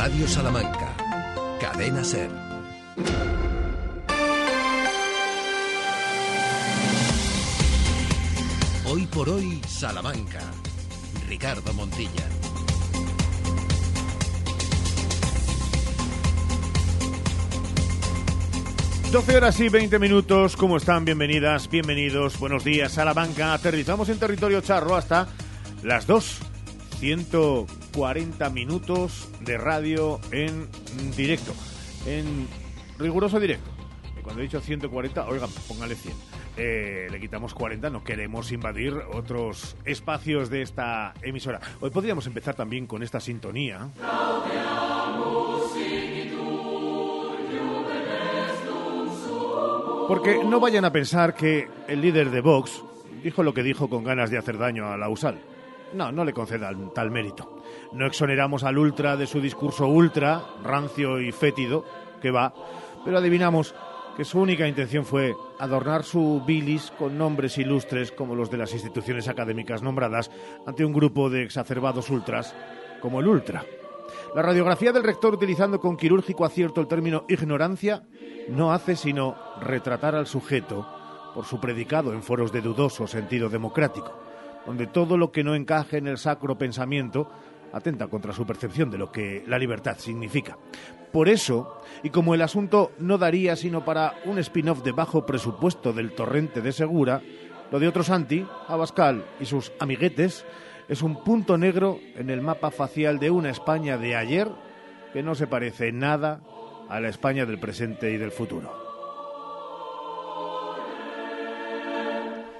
Radio Salamanca, Cadena Ser. Hoy por hoy, Salamanca. Ricardo Montilla. 12 horas y 20 minutos, ¿cómo están? Bienvenidas, bienvenidos, buenos días, Salamanca. Aterrizamos en territorio charro hasta las 2. 140 minutos de radio en directo, en riguroso directo. Y cuando he dicho 140, oigan, póngale 100. Eh, le quitamos 40, no queremos invadir otros espacios de esta emisora. Hoy podríamos empezar también con esta sintonía. Porque no vayan a pensar que el líder de Vox dijo lo que dijo con ganas de hacer daño a la USAL. No, no le concedan tal mérito. No exoneramos al ultra de su discurso ultra, rancio y fétido, que va, pero adivinamos que su única intención fue adornar su bilis con nombres ilustres como los de las instituciones académicas nombradas ante un grupo de exacerbados ultras como el ultra. La radiografía del rector utilizando con quirúrgico acierto el término ignorancia no hace sino retratar al sujeto por su predicado en foros de dudoso sentido democrático, donde todo lo que no encaje en el sacro pensamiento atenta contra su percepción de lo que la libertad significa. Por eso, y como el asunto no daría sino para un spin-off de bajo presupuesto del torrente de Segura, lo de otros anti, Abascal y sus amiguetes, es un punto negro en el mapa facial de una España de ayer que no se parece nada a la España del presente y del futuro.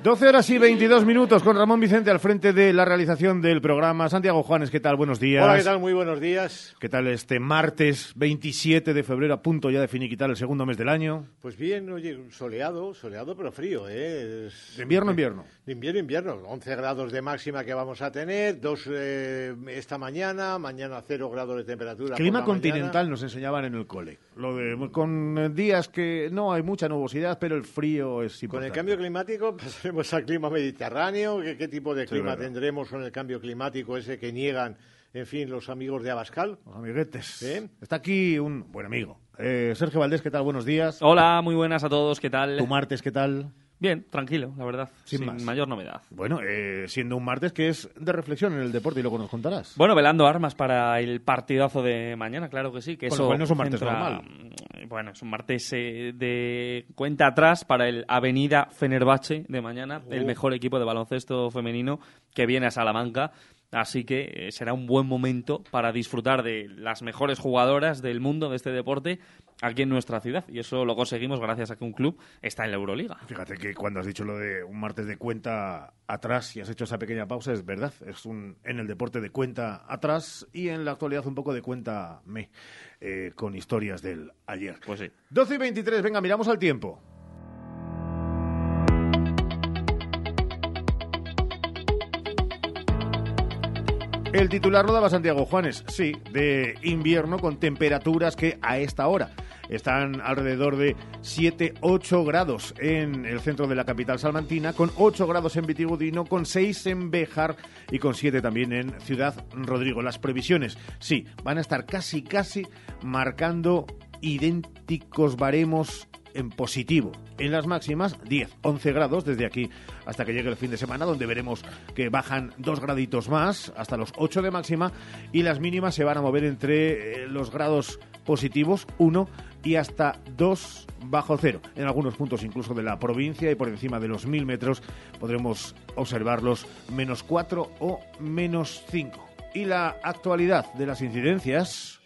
12 horas y 22 minutos con Ramón Vicente al frente de la realización del programa. Santiago Juanes, ¿qué tal? Buenos días. Hola, ¿qué tal? Muy buenos días. ¿Qué tal este martes 27 de febrero, a punto ya de finiquitar el segundo mes del año? Pues bien, oye, soleado, soleado pero frío, ¿eh? Es... De invierno, invierno. De invierno, invierno. 11 grados de máxima que vamos a tener, dos eh, esta mañana, mañana 0 grados de temperatura. Clima continental mañana. nos enseñaban en el cole. Lo de, con días que no hay mucha nubosidad, pero el frío es Con importante. el cambio climático pasaremos al clima mediterráneo. ¿Qué, qué tipo de Sí, clima tendremos con el cambio climático ese que niegan, en fin, los amigos de Abascal? Los amiguetes. ¿Eh? Está aquí un buen amigo. Eh, Sergio Valdés, ¿qué tal? Buenos días. Hola, muy buenas a todos, ¿qué tal? Tu martes, ¿qué tal? Bien, tranquilo, la verdad, Sin sin, más. mayor novedad. Bueno, eh, siendo un martes que es de reflexión en el deporte y luego nos contarás. Bueno, velando armas para el partidazo de mañana, claro que sí. Que Con eso lo cual no es un martes centra- normal. Bueno, es un martes eh, de cuenta atrás para el Avenida Fenerbahce de mañana, el Oh. mejor equipo de baloncesto femenino que viene a Salamanca. Así que eh, será un buen momento para disfrutar de las mejores jugadoras del mundo de este deporte aquí en nuestra ciudad. Y eso lo conseguimos gracias a que un club está en la Euroliga. Fíjate que cuando has dicho lo de un martes de cuenta atrás y has hecho esa pequeña pausa, es verdad. Es un en el deporte de cuenta atrás y en la actualidad un poco de cuenta me, eh, con historias del ayer. Pues sí. 12 y 23, venga, miramos al tiempo. El titular lo daba Santiago Juanes, sí, de invierno con temperaturas que a esta hora están alrededor de 7-8 grados en el centro de la capital salmantina, con 8 grados en Vitigudino, con 6 en Béjar y con 7 también en Ciudad Rodrigo. Las previsiones, sí, van a estar casi, casi marcando idénticos baremos en positivo. En las máximas, 10, 11 grados desde aquí hasta que llegue el fin de semana, donde veremos que bajan dos graditos más, hasta los 8 de máxima, y las mínimas se van a mover entre eh, los grados positivos, 1 y hasta 2 bajo cero. En algunos puntos incluso de la provincia y por encima de los 1000 metros podremos observarlos menos 4 o menos 5. Y la actualidad de las incidencias...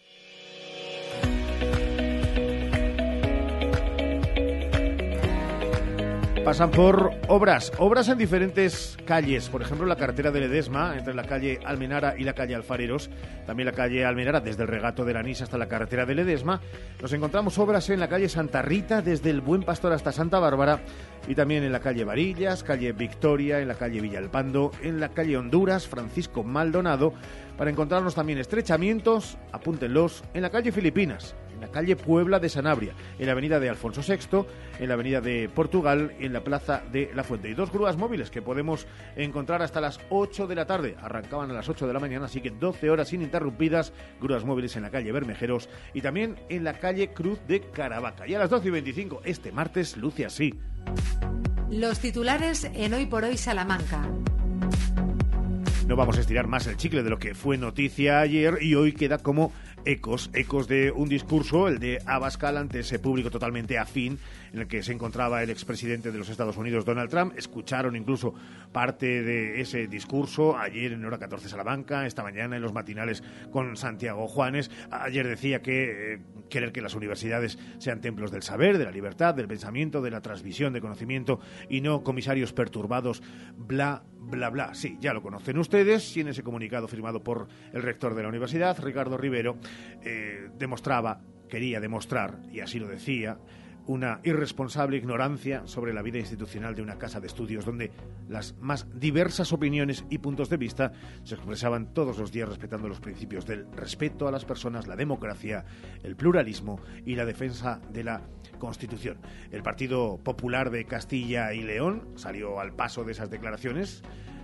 pasan por obras, obras en diferentes calles, por ejemplo la carretera de Ledesma, entre la calle Almenara y la calle Alfareros, también la calle Almenara desde el regato de Lanís hasta la carretera de Ledesma, nos encontramos obras en la calle Santa Rita, desde el Buen Pastor hasta Santa Bárbara, y también en la calle Varillas, calle Victoria, en la calle Villalpando, en la calle Honduras, Francisco Maldonado, para encontrarnos también estrechamientos, apúntenlos, en la calle Filipinas, la calle Puebla de Sanabria, en la avenida de Alfonso VI, en la avenida de Portugal, en la plaza de La Fuente. Y dos grúas móviles que podemos encontrar hasta las 8 de la tarde. Arrancaban a las 8 de la mañana, así que 12 horas ininterrumpidas, grúas móviles en la calle Bermejeros y también en la calle Cruz de Caravaca. Y a las 12 y 25, este martes, luce así. Los titulares en Hoy por Hoy Salamanca. No vamos a estirar más el chicle de lo que fue noticia ayer y hoy queda como ecos, ecos de un discurso, el de Abascal ante ese público totalmente afín en el que se encontraba el expresidente de los Estados Unidos, Donald Trump. Escucharon incluso parte de ese discurso ayer en hora 14 Salamanca, esta mañana en los matinales con Santiago Juanes. Ayer decía que eh, querer que las universidades sean templos del saber, de la libertad, del pensamiento, de la transmisión de conocimiento y no comisarios perturbados, bla, bla, bla. Sí, ya lo conocen ustedes y en ese comunicado firmado por el rector de la universidad, Ricardo Rivero, eh, demostraba, quería demostrar, y así lo decía, una irresponsable ignorancia sobre la vida institucional de una casa de estudios donde las más diversas opiniones y puntos de vista se expresaban todos los días respetando los principios del respeto a las personas, la democracia, el pluralismo y la defensa de la Constitución. El Partido Popular de Castilla y León salió al paso de esas declaraciones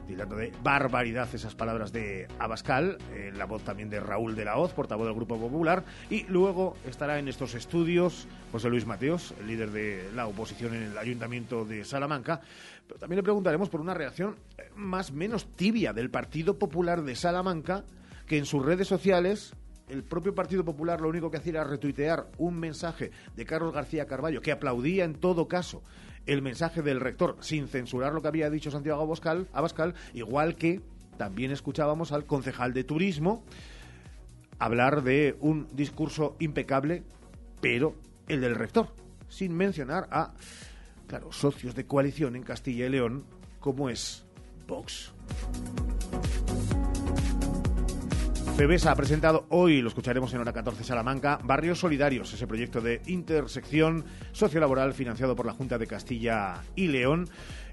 tildando de barbaridad esas palabras de Abascal, en la voz también de Raúl de la Hoz, portavoz del Grupo Popular, y luego estará en estos estudios José Luis Mateos, el líder de la oposición en el Ayuntamiento de Salamanca, pero también le preguntaremos por una reacción más menos tibia del Partido Popular de Salamanca, que en sus redes sociales el propio Partido Popular lo único que hacía era retuitear un mensaje de Carlos García Carballo, que aplaudía en todo caso el mensaje del rector sin censurar lo que había dicho Santiago Abascal, igual que también escuchábamos al concejal de turismo hablar de un discurso impecable, pero el del rector, sin mencionar a, claro, socios de coalición en Castilla y León, como es Vox. FEBESA ha presentado hoy, lo escucharemos en hora 14 Salamanca, Barrios Solidarios, ese proyecto de intersección sociolaboral financiado por la Junta de Castilla y León.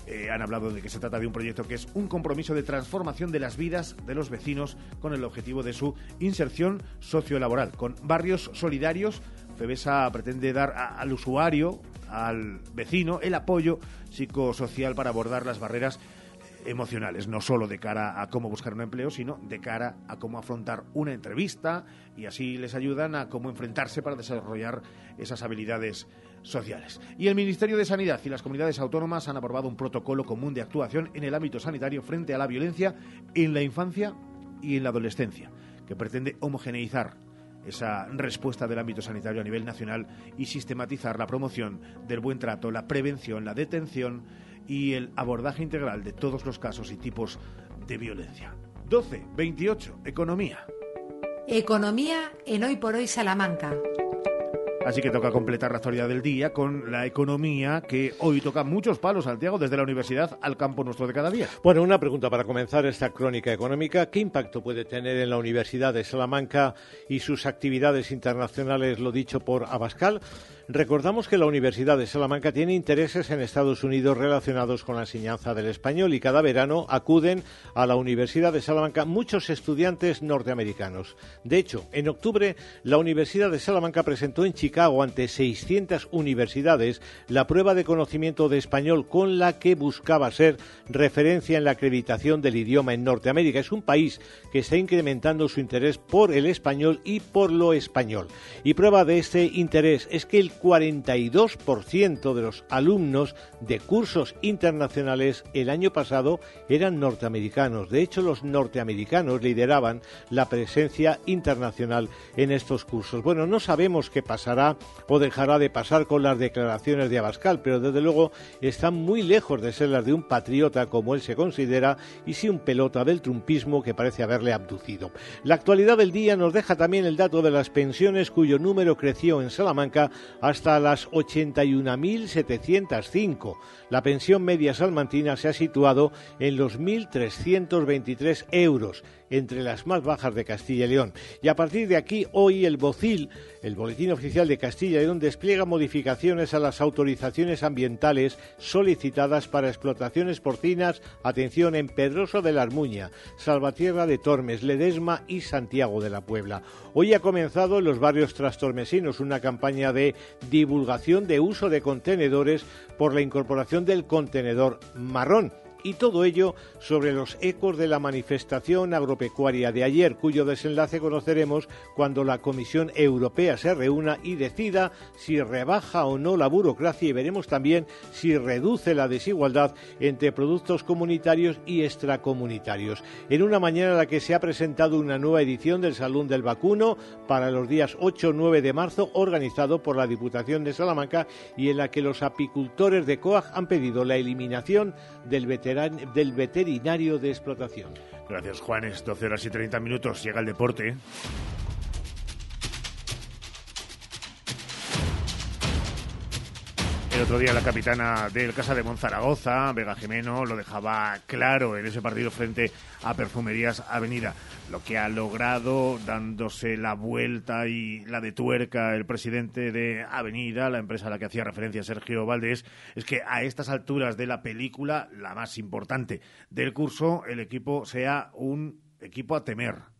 Eh, han hablado de que se trata de un proyecto que es un compromiso de transformación de las vidas de los vecinos con el objetivo de su inserción sociolaboral. Con barrios solidarios, FEBESA pretende dar al usuario, al vecino, el apoyo psicosocial para abordar las barreras emocionales, no solo de cara a cómo buscar un empleo, sino de cara a cómo afrontar una entrevista y así les ayudan a cómo enfrentarse para desarrollar esas habilidades sociales. Y el Ministerio de Sanidad y las comunidades autónomas han aprobado un protocolo común de actuación en el ámbito sanitario frente a la violencia en la infancia y en la adolescencia, que pretende homogeneizar esa respuesta del ámbito sanitario a nivel nacional y sistematizar la promoción del buen trato, la prevención, la detención y el abordaje integral de todos los casos y tipos de violencia. 12. 28. Economía. Economía en Hoy por Hoy Salamanca. Así que toca completar la actualidad del día con la economía que hoy toca muchos palos, Santiago, desde la universidad al campo nuestro de cada día. Bueno, una pregunta para comenzar esta crónica económica. ¿Qué impacto puede tener en la Universidad de Salamanca y sus actividades internacionales, lo dicho por Abascal? Recordamos que la Universidad de Salamanca tiene intereses en Estados Unidos relacionados con la enseñanza del español y cada verano acuden a la Universidad de Salamanca muchos estudiantes norteamericanos. De hecho, en octubre la Universidad de Salamanca presentó en Chicago ante 600 universidades la prueba de conocimiento de español con la que buscaba ser referencia en la acreditación del idioma en Norteamérica. Es un país que está incrementando su interés por el español y por lo español. Y prueba de este interés es que el 42% de los alumnos de cursos internacionales el año pasado eran norteamericanos. De hecho, los norteamericanos lideraban la presencia internacional en estos cursos. Bueno, no sabemos qué pasará o dejará de pasar con las declaraciones de Abascal, pero desde luego están muy lejos de ser las de un patriota como él se considera y sí un pelota del trumpismo que parece haberle abducido. La actualidad del día nos deja también el dato de las pensiones cuyo número creció en Salamanca hasta las 81.705. La pensión media salmantina se ha situado en los 1.323 euros entre las más bajas de Castilla y León. Y a partir de aquí, hoy el BOCIL, el Boletín Oficial de Castilla y León, despliega modificaciones a las autorizaciones ambientales solicitadas para explotaciones porcinas, atención, en Pedroso de la Armuña, Salvatierra de Tormes, Ledesma y Santiago de la Puebla. Hoy ha comenzado en los barrios trastormesinos una campaña de divulgación de uso de contenedores por la incorporación del contenedor marrón y todo ello sobre los ecos de la manifestación agropecuaria de ayer, cuyo desenlace conoceremos cuando la Comisión Europea se reúna y decida si rebaja o no la burocracia y veremos también si reduce la desigualdad entre productos comunitarios y extracomunitarios. En una mañana en la que se ha presentado una nueva edición del Salón del Vacuno para los días 8-9 de marzo, organizado por la Diputación de Salamanca y en la que los apicultores de COAG han pedido la eliminación del veterano del veterinario de explotación. Gracias, Juanes. 12 horas y 30 minutos. Llega el deporte. El otro día la capitana del Casa de Monzaragoza, Vega Jimeno, lo dejaba claro en ese partido frente a Perfumerías Avenida. Lo que ha logrado dándose la vuelta y la de tuerca el presidente de Avenida, la empresa a la que hacía referencia Sergio Valdés, es que a estas alturas de la película, la más importante del curso, el equipo sea un equipo a temer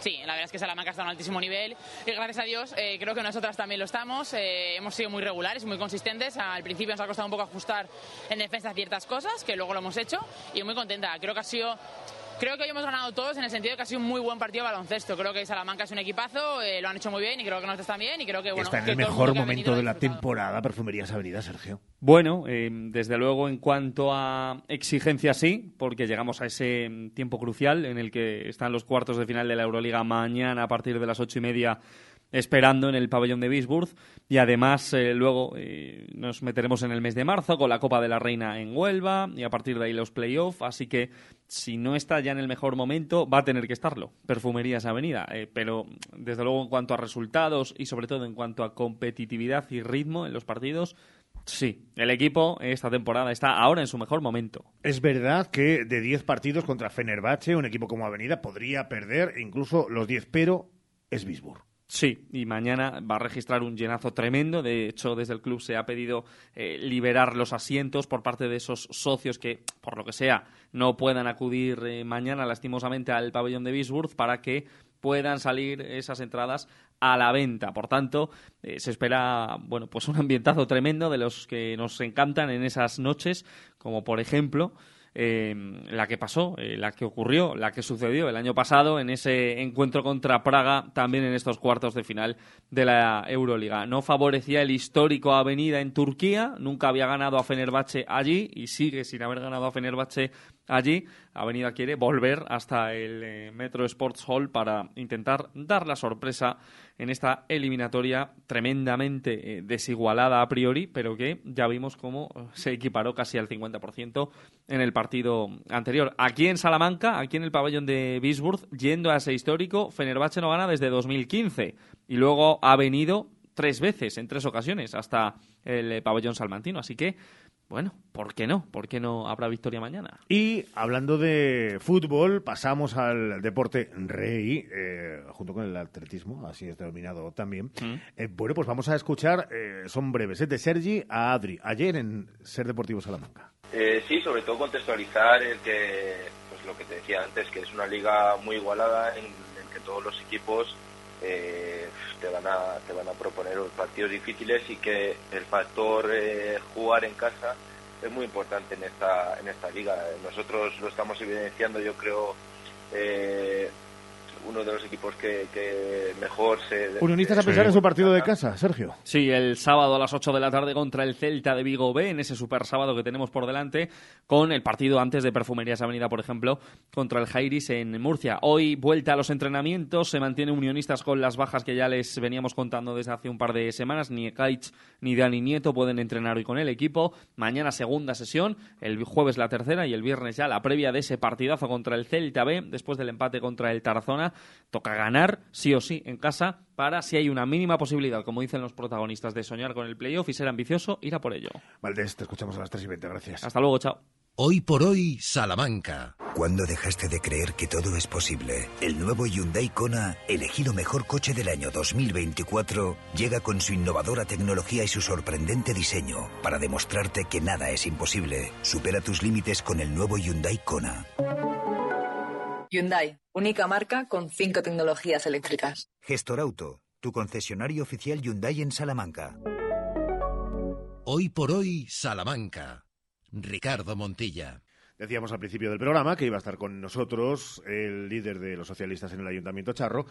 Sí, la verdad es que Salamanca está a un altísimo nivel y gracias a Dios eh, creo que nosotras también lo estamos. Eh, hemos sido muy regulares, muy consistentes. Al principio nos ha costado un poco ajustar en defensa ciertas cosas, que luego lo hemos hecho y muy contenta. Creo que ha sido Creo que hoy hemos ganado todos en el sentido de que ha sido un muy buen partido de baloncesto. Creo que Salamanca es un equipazo, eh, lo han hecho muy bien y creo que nosotros también. Y creo que, bueno, Está en el mejor momento de la temporada Perfumerías Avenida, Sergio. Bueno, eh, desde luego en cuanto a exigencia sí, porque llegamos a ese tiempo crucial en el que están los cuartos de final de la Euroliga mañana a partir de las ocho y media esperando en el pabellón de Bisburg y además eh, luego eh, nos meteremos en el mes de marzo con la Copa de la Reina en Huelva y a partir de ahí los playoffs, así que si no está ya en el mejor momento va a tener que estarlo, Perfumerías Avenida, eh, pero desde luego en cuanto a resultados y sobre todo en cuanto a competitividad y ritmo en los partidos, Sí, el equipo esta temporada está ahora en su mejor momento. Es verdad que de 10 partidos contra Fenerbahce, un equipo como Avenida podría perder incluso los 10, pero es Bisburg. Sí, y mañana va a registrar un llenazo tremendo. De hecho, desde el club se ha pedido eh, liberar los asientos por parte de esos socios que, por lo que sea, no puedan acudir eh, mañana lastimosamente al pabellón de Bisburg para que puedan salir esas entradas a la venta. Por tanto, eh, se espera, bueno, pues un ambientazo tremendo de los que nos encantan en esas noches, como por ejemplo eh, la que pasó, eh, la que ocurrió, la que sucedió el año pasado en ese encuentro contra Praga, también en estos cuartos de final de la Euroliga. No favorecía el histórico Avenida en Turquía, nunca había ganado a Fenerbahce allí y sigue sin haber ganado a Fenerbahce allí. Avenida quiere volver hasta el eh, Metro Sports Hall para intentar dar la sorpresa en esta eliminatoria tremendamente eh, desigualada a priori, pero que ya vimos cómo se equiparó casi al 50% en el partido anterior. Aquí en Salamanca, aquí en el pabellón de Bisburg, yendo a ese histórico, Fenerbahce no gana desde 2015 y luego ha venido tres veces, en tres ocasiones, hasta el eh, pabellón salmantino. Así que bueno, ¿por qué no? ¿Por qué no habrá victoria mañana? Y hablando de fútbol, pasamos al deporte rey, eh, junto con el atletismo, así es denominado también. Mm. Eh, bueno, pues vamos a escuchar, eh, son breves, de Sergi a Adri, ayer en Ser Deportivo Salamanca. sí, sobre todo contextualizar el que, pues lo que te decía antes, que es una liga muy igualada en, en que todos los equipos eh, te van a te van a proponer partidos difíciles y que el factor eh, jugar en casa es muy importante en esta en esta liga. Nosotros lo estamos evidenciando yo creo eh, uno de los equipos que, mejor se... Unionistas a pesar de su partido de casa, Sergio. Sí, el sábado a las 8 de la tarde contra el Celta de Vigo B, en ese super sábado que tenemos por delante, con el partido antes de Perfumerías Avenida, por ejemplo, contra el Jairis en Murcia. Hoy vuelta a los entrenamientos, se mantiene Unionistas con las bajas que ya les veníamos contando desde hace un par de semanas. Ni Ekaich ni Dani Nieto pueden entrenar hoy con el equipo. Mañana segunda sesión, el jueves la tercera y el viernes ya la previa de ese partidazo contra el Celta B, después del empate contra el Tarazona toca ganar sí o sí en casa para, si hay una mínima posibilidad, como dicen los protagonistas, de soñar con el playoff y ser ambicioso, ir a por ello. Valdés, te escuchamos a las 3 y 20, gracias. Hasta luego, chao. Hoy por hoy, Salamanca. ¿Cuándo dejaste de creer que todo es posible? El nuevo Hyundai Kona, elegido mejor coche del año 2024, llega con su innovadora tecnología y su sorprendente diseño para demostrarte que nada es imposible. Supera tus límites con el nuevo Hyundai Kona. Hyundai, única marca con cinco tecnologías eléctricas. Gestor Auto, tu concesionario oficial Hyundai en Salamanca. Hoy por hoy, Salamanca. Ricardo Montilla. Decíamos al principio del programa que iba a estar con nosotros el líder de los socialistas en el Ayuntamiento Charro.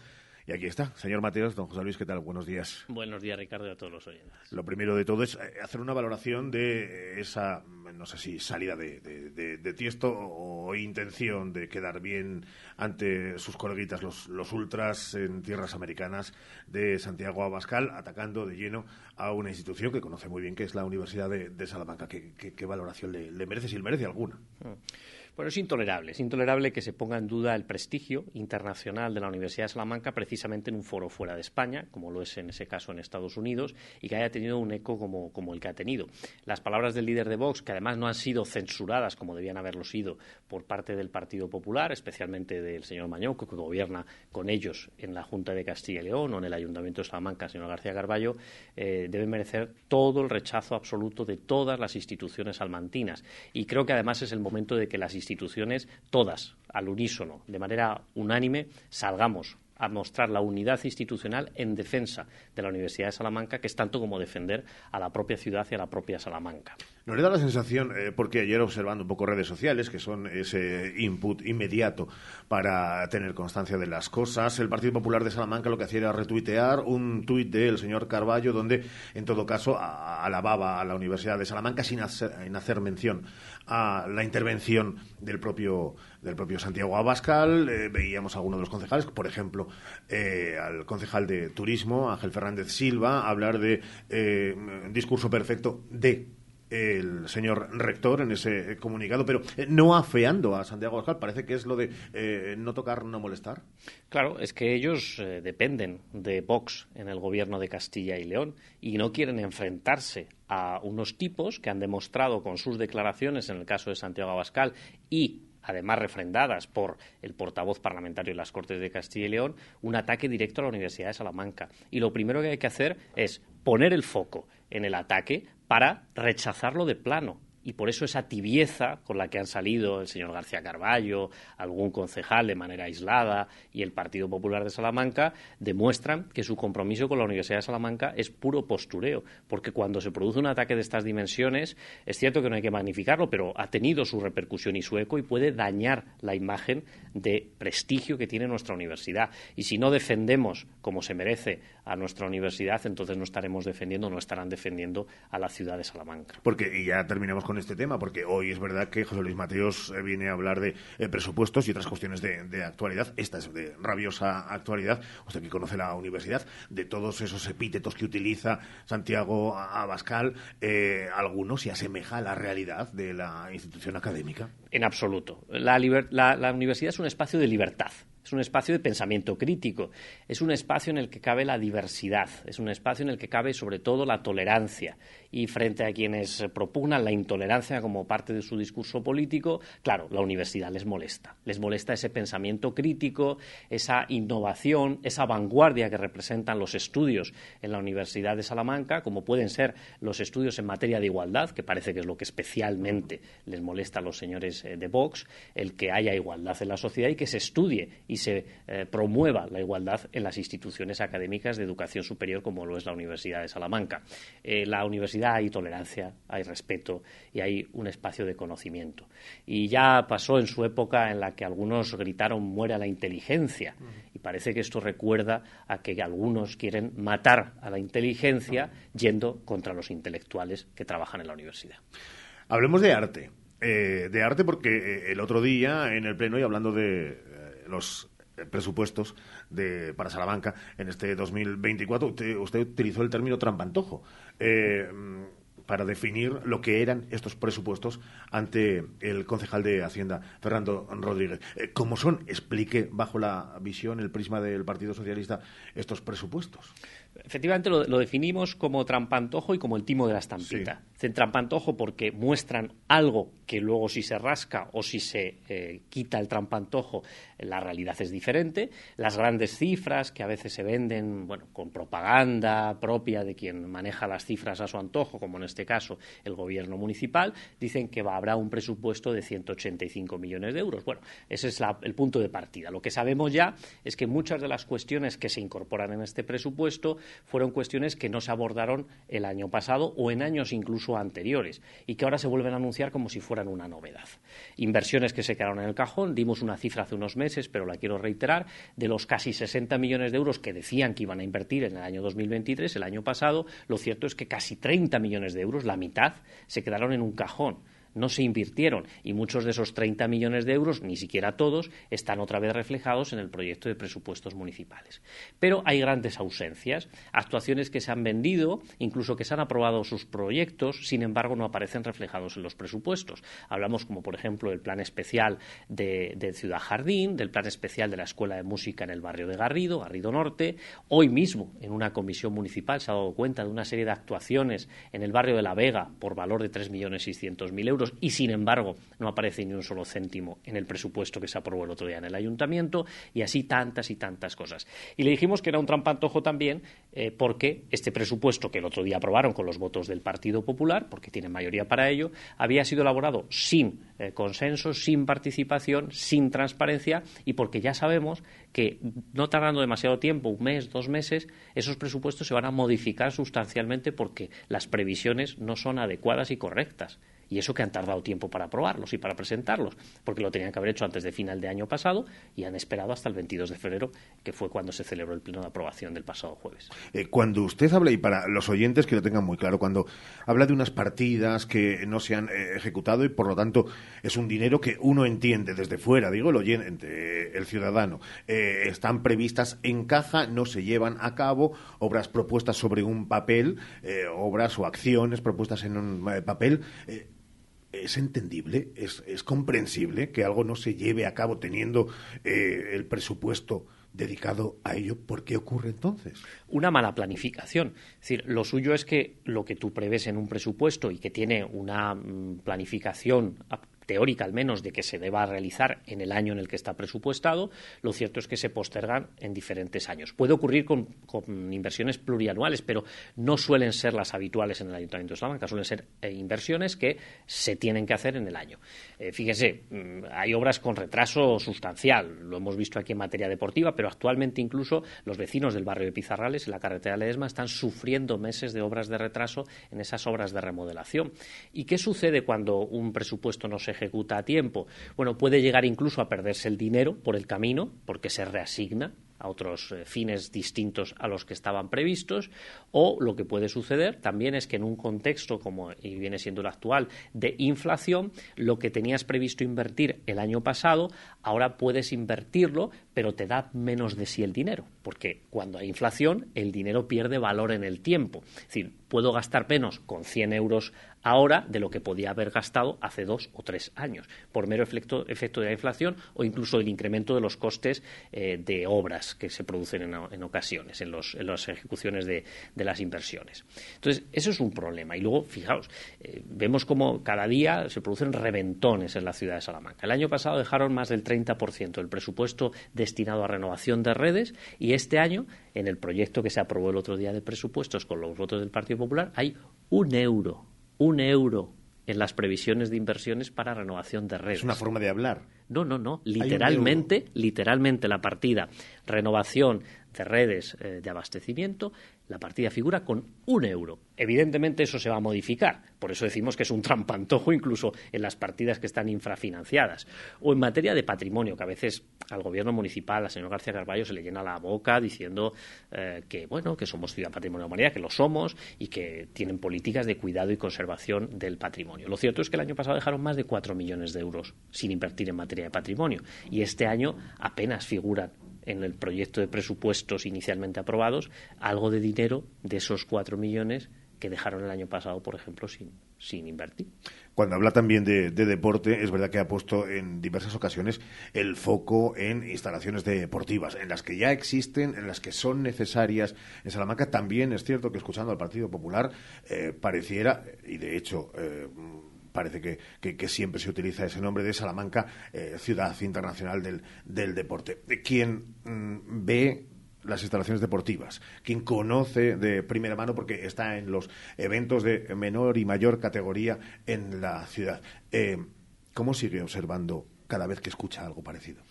Y aquí está, señor Mateos, don José Luis, ¿qué tal? Buenos días. Buenos días, Ricardo, y a todos los oyentes. Lo primero de todo es eh, hacer una valoración de esa, no sé si salida de, de, Tiesto o intención de quedar bien ante sus coleguitas, los, los ultras en tierras americanas de Santiago Abascal, atacando de lleno a una institución que conoce muy bien, que es la Universidad de, Salamanca. ¿Qué, qué, valoración le, le, merece, si le merece alguna? Mm. Bueno, es intolerable. Es intolerable que se ponga en duda el prestigio internacional de la Universidad de Salamanca precisamente en un foro fuera de España, como lo es en ese caso en Estados Unidos, y que haya tenido un eco como, como el que ha tenido. Las palabras del líder de Vox, que además no han sido censuradas como debían haberlo sido por parte del Partido Popular, especialmente del señor Mañoco, que gobierna con ellos en la Junta de Castilla y León o en el Ayuntamiento de Salamanca, señor García Carballo, eh, deben merecer todo el rechazo absoluto de todas las instituciones salmantinas. Y creo que además es el momento de que las instituciones, todas, al unísono, de manera unánime, salgamos a mostrar la unidad institucional en defensa de la Universidad de Salamanca, que es tanto como defender a la propia ciudad y a la propia Salamanca. ¿No le da la sensación, eh, porque ayer observando un poco redes sociales, que son ese input inmediato para tener constancia de las cosas, el Partido Popular de Salamanca lo que hacía era retuitear un tuit del señor Carballo, donde en todo caso alababa a la Universidad de Salamanca sin hacer mención a la intervención del propio, del propio Santiago Abascal. Eh, veíamos a algunos de los concejales, por ejemplo, eh, al concejal de Turismo, Ángel Fernández Silva, hablar de eh, discurso perfecto de el señor rector en ese comunicado, pero no afeando a Santiago Abascal. Parece que es lo de no tocar, no molestar. Claro, es que ellos dependen de Vox en el gobierno de Castilla y León y no quieren enfrentarse a unos tipos que han demostrado con sus declaraciones, en el caso de Santiago Abascal, y además refrendadas por el portavoz parlamentario de las Cortes de Castilla y León, un ataque directo a la Universidad de Salamanca. Y lo primero que hay que hacer es poner el foco en el ataque para rechazarlo de plano y por eso esa tibieza con la que han salido el señor García Carballo, algún concejal de manera aislada y el Partido Popular de Salamanca demuestran que su compromiso con la Universidad de Salamanca es puro postureo, porque cuando se produce un ataque de estas dimensiones, es cierto que no hay que magnificarlo, pero ha tenido su repercusión y su eco y puede dañar la imagen de prestigio que tiene nuestra universidad. Y si no defendemos como se merece a nuestra universidad, entonces no estaremos defendiendo, no estarán defendiendo a la ciudad de Salamanca. Porque, y ya terminamos con este tema, porque hoy es verdad que José Luis Mateos eh, viene a hablar de eh, presupuestos y otras cuestiones de, actualidad. Esta es de rabiosa actualidad. Usted que conoce la universidad, de todos esos epítetos que utiliza Santiago Abascal, eh, ¿alguno se asemeja a la realidad de la institución académica? En absoluto. la universidad es un espacio de libertad es un espacio de pensamiento crítico, es un espacio en el que cabe la diversidad, es un espacio en el que cabe sobre todo la tolerancia. Y frente a quienes propugnan la intolerancia como parte de su discurso político, claro, la universidad les molesta. Les molesta ese pensamiento crítico, esa innovación, esa vanguardia que representan los estudios en la Universidad de Salamanca, como pueden ser los estudios en materia de igualdad, que parece que es lo que especialmente les molesta a los señores eh, de Vox, el que haya igualdad en la sociedad y que se estudie y se eh, promueva la igualdad en las instituciones académicas de educación superior como lo es la Universidad de Salamanca. Eh, la universidad hay tolerancia, hay respeto y hay un espacio de conocimiento. Y ya pasó en su época en la que algunos gritaron muera la inteligencia y parece que esto recuerda a que algunos quieren matar a la inteligencia yendo contra los intelectuales que trabajan en la universidad. Hablemos de arte. Eh, de arte porque el otro día en el pleno y hablando de los eh, presupuestos de, para Salamanca en este 2024. Usted, usted utilizó el término trampantojo. Eh, para definir lo que eran estos presupuestos ante el concejal de Hacienda, Fernando Rodríguez. Eh, ¿Cómo son? Explique bajo la visión, el prisma del Partido Socialista, estos presupuestos. Efectivamente lo, definimos como trampantojo y como el timo de la estampita. Trampantojo porque muestran algo que luego si se rasca o si se eh, quita el trampantojo, la realidad es diferente. Las grandes cifras que a veces se venden bueno, con propaganda propia de quien maneja las cifras a su antojo, como en este caso el gobierno municipal, dicen que habrá un presupuesto de 185 millones de euros. Bueno, ese es el punto de partida. Lo que sabemos ya es que muchas de las cuestiones que se incorporan en este presupuesto fueron cuestiones que no se abordaron el año pasado o en años incluso anteriores y que ahora se vuelven a anunciar como si fueran una novedad. Inversiones que se quedaron en el cajón, dimos una cifra hace unos meses, pero la quiero reiterar, de los casi 60 millones de euros que decían que iban a invertir en el año 2023, el año pasado, lo cierto es que casi 30 millones de euros, la mitad, se quedaron en un cajón no se invirtieron y muchos de esos 30 millones de euros, ni siquiera todos, están otra vez reflejados en el proyecto de presupuestos municipales. Pero hay grandes ausencias, actuaciones que se han vendido, incluso que se han aprobado sus proyectos, sin embargo no aparecen reflejados en los presupuestos. Hablamos como por ejemplo del plan especial de, Ciudad Jardín, del plan especial de la Escuela de Música en el barrio de Garrido, Garrido Norte. Hoy mismo en una comisión municipal se ha dado cuenta de una serie de actuaciones en el barrio de La Vega por valor de 3.600.000 euros y, sin embargo, no aparece ni un solo céntimo en el presupuesto que se aprobó el otro día en el ayuntamiento y así tantas y tantas cosas. Y le dijimos que era un trampantojo también eh, porque este presupuesto que el otro día aprobaron con los votos del Partido Popular, porque tiene mayoría para ello, había sido elaborado sin eh, consenso, sin participación, sin transparencia y porque ya sabemos que no tardando demasiado tiempo, un mes, dos meses, esos presupuestos se van a modificar sustancialmente porque las previsiones no son adecuadas y correctas. Y eso que han tardado tiempo para aprobarlos y para presentarlos, porque lo tenían que haber hecho antes de final de año pasado y han esperado hasta el 22 de febrero, que fue cuando se celebró el pleno de aprobación del pasado jueves. Eh, cuando usted habla, y para los oyentes que lo tengan muy claro, cuando habla de unas partidas que no se han eh, ejecutado y por lo tanto es un dinero que uno entiende desde fuera, digo el oyente, el ciudadano, eh, están previstas en caja, no se llevan a cabo, obras propuestas sobre un papel, obras o acciones propuestas en un papel es entendible, es, es, comprensible que algo no se lleve a cabo teniendo eh, el presupuesto dedicado a ello. ¿Por qué ocurre entonces? Una mala planificación. Es decir, lo suyo es que lo que tú prevés en un presupuesto y que tiene una mm, planificación teórica al menos, de que se deba realizar en el año en el que está presupuestado, lo cierto es que se postergan en diferentes años. Puede ocurrir con, inversiones plurianuales, pero no suelen ser las habituales en el Ayuntamiento de Salamanca, suelen ser eh, inversiones que se tienen que hacer en el año. Eh, fíjese, mm, hay obras con retraso sustancial, lo hemos visto aquí en materia deportiva, pero actualmente incluso los vecinos del barrio de Pizarrales, en la carretera de Ledesma, están sufriendo meses de obras de retraso en esas obras de remodelación. ¿Y qué sucede cuando un presupuesto no se ejecuta a tiempo. Bueno, puede llegar incluso a perderse el dinero por el camino, porque se reasigna a otros eh, fines distintos a los que estaban previstos, o lo que puede suceder también es que en un contexto como viene siendo el actual de inflación, lo que tenías previsto invertir el año pasado, ahora puedes invertirlo, pero te da menos de sí el dinero, porque cuando hay inflación, el dinero pierde valor en el tiempo. Es decir, puedo gastar menos con 100 euros ahora de lo que podía haber gastado hace dos o tres años, por mero efecto, efecto de la inflación o incluso el incremento de los costes eh, de obras que se producen en, ocasiones en, las ejecuciones de, las inversiones. Entonces, eso es un problema. Y luego, fijaos, eh, vemos como cada día se producen reventones en la ciudad de Salamanca. El año pasado dejaron más del 30% del presupuesto destinado a renovación de redes y este año, en el proyecto que se aprobó el otro día de presupuestos con los votos del Partido Popular, hay un euro un euro en las previsiones de inversiones para renovación de redes. Es una forma de hablar. No, no, no. Literalmente, literalmente la partida renovación de redes eh, de abastecimiento la partida figura con un euro. Evidentemente eso se va a modificar, por eso decimos que es un trampantojo incluso en las partidas que están infrafinanciadas. O en materia de patrimonio, que a veces al gobierno municipal, al señor García Carballo, se le llena la boca diciendo eh, que, bueno, que somos ciudad patrimonio de la humanidad, que lo somos y que tienen políticas de cuidado y conservación del patrimonio. Lo cierto es que el año pasado dejaron más de cuatro millones de euros sin invertir en materia de patrimonio y este año apenas figuran en el proyecto de presupuestos inicialmente aprobados algo de dinero de esos cuatro millones que dejaron el año pasado, por ejemplo, sin, sin invertir. Cuando habla también de, deporte, es verdad que ha puesto en diversas ocasiones el foco en instalaciones deportivas, en las que ya existen, en las que son necesarias en Salamanca. También es cierto que escuchando al Partido Popular eh, pareciera, y de hecho eh, parece que, siempre se utiliza ese nombre de Salamanca, eh, ciudad internacional del, deporte. Quien mm, ve las instalaciones deportivas, quien conoce de primera mano porque está en los eventos de menor y mayor categoría en la ciudad. Eh, ¿Cómo sigue observando cada vez que escucha algo parecido?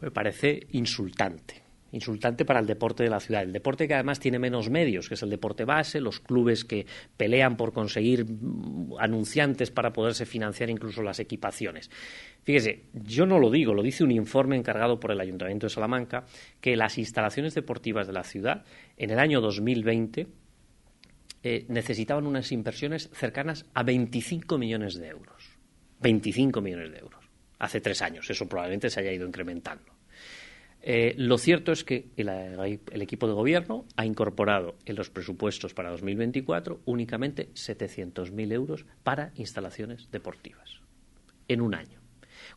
Me parece insultante insultante para el deporte de la ciudad. El deporte que además tiene menos medios, que es el deporte base, los clubes que pelean por conseguir mm, anunciantes para poderse financiar incluso las equipaciones. Fíjese, yo no lo digo, lo dice un informe encargado por el Ayuntamiento de Salamanca, que las instalaciones deportivas de la ciudad en el año 2020 eh, necesitaban unas inversiones cercanas a 25 millones de euros. 25 millones de euros. Hace tres años, eso probablemente se haya ido incrementando. Eh, lo cierto es que el, equipo de gobierno ha incorporado en los presupuestos para 2024 únicamente 700.000 euros para instalaciones deportivas en un año.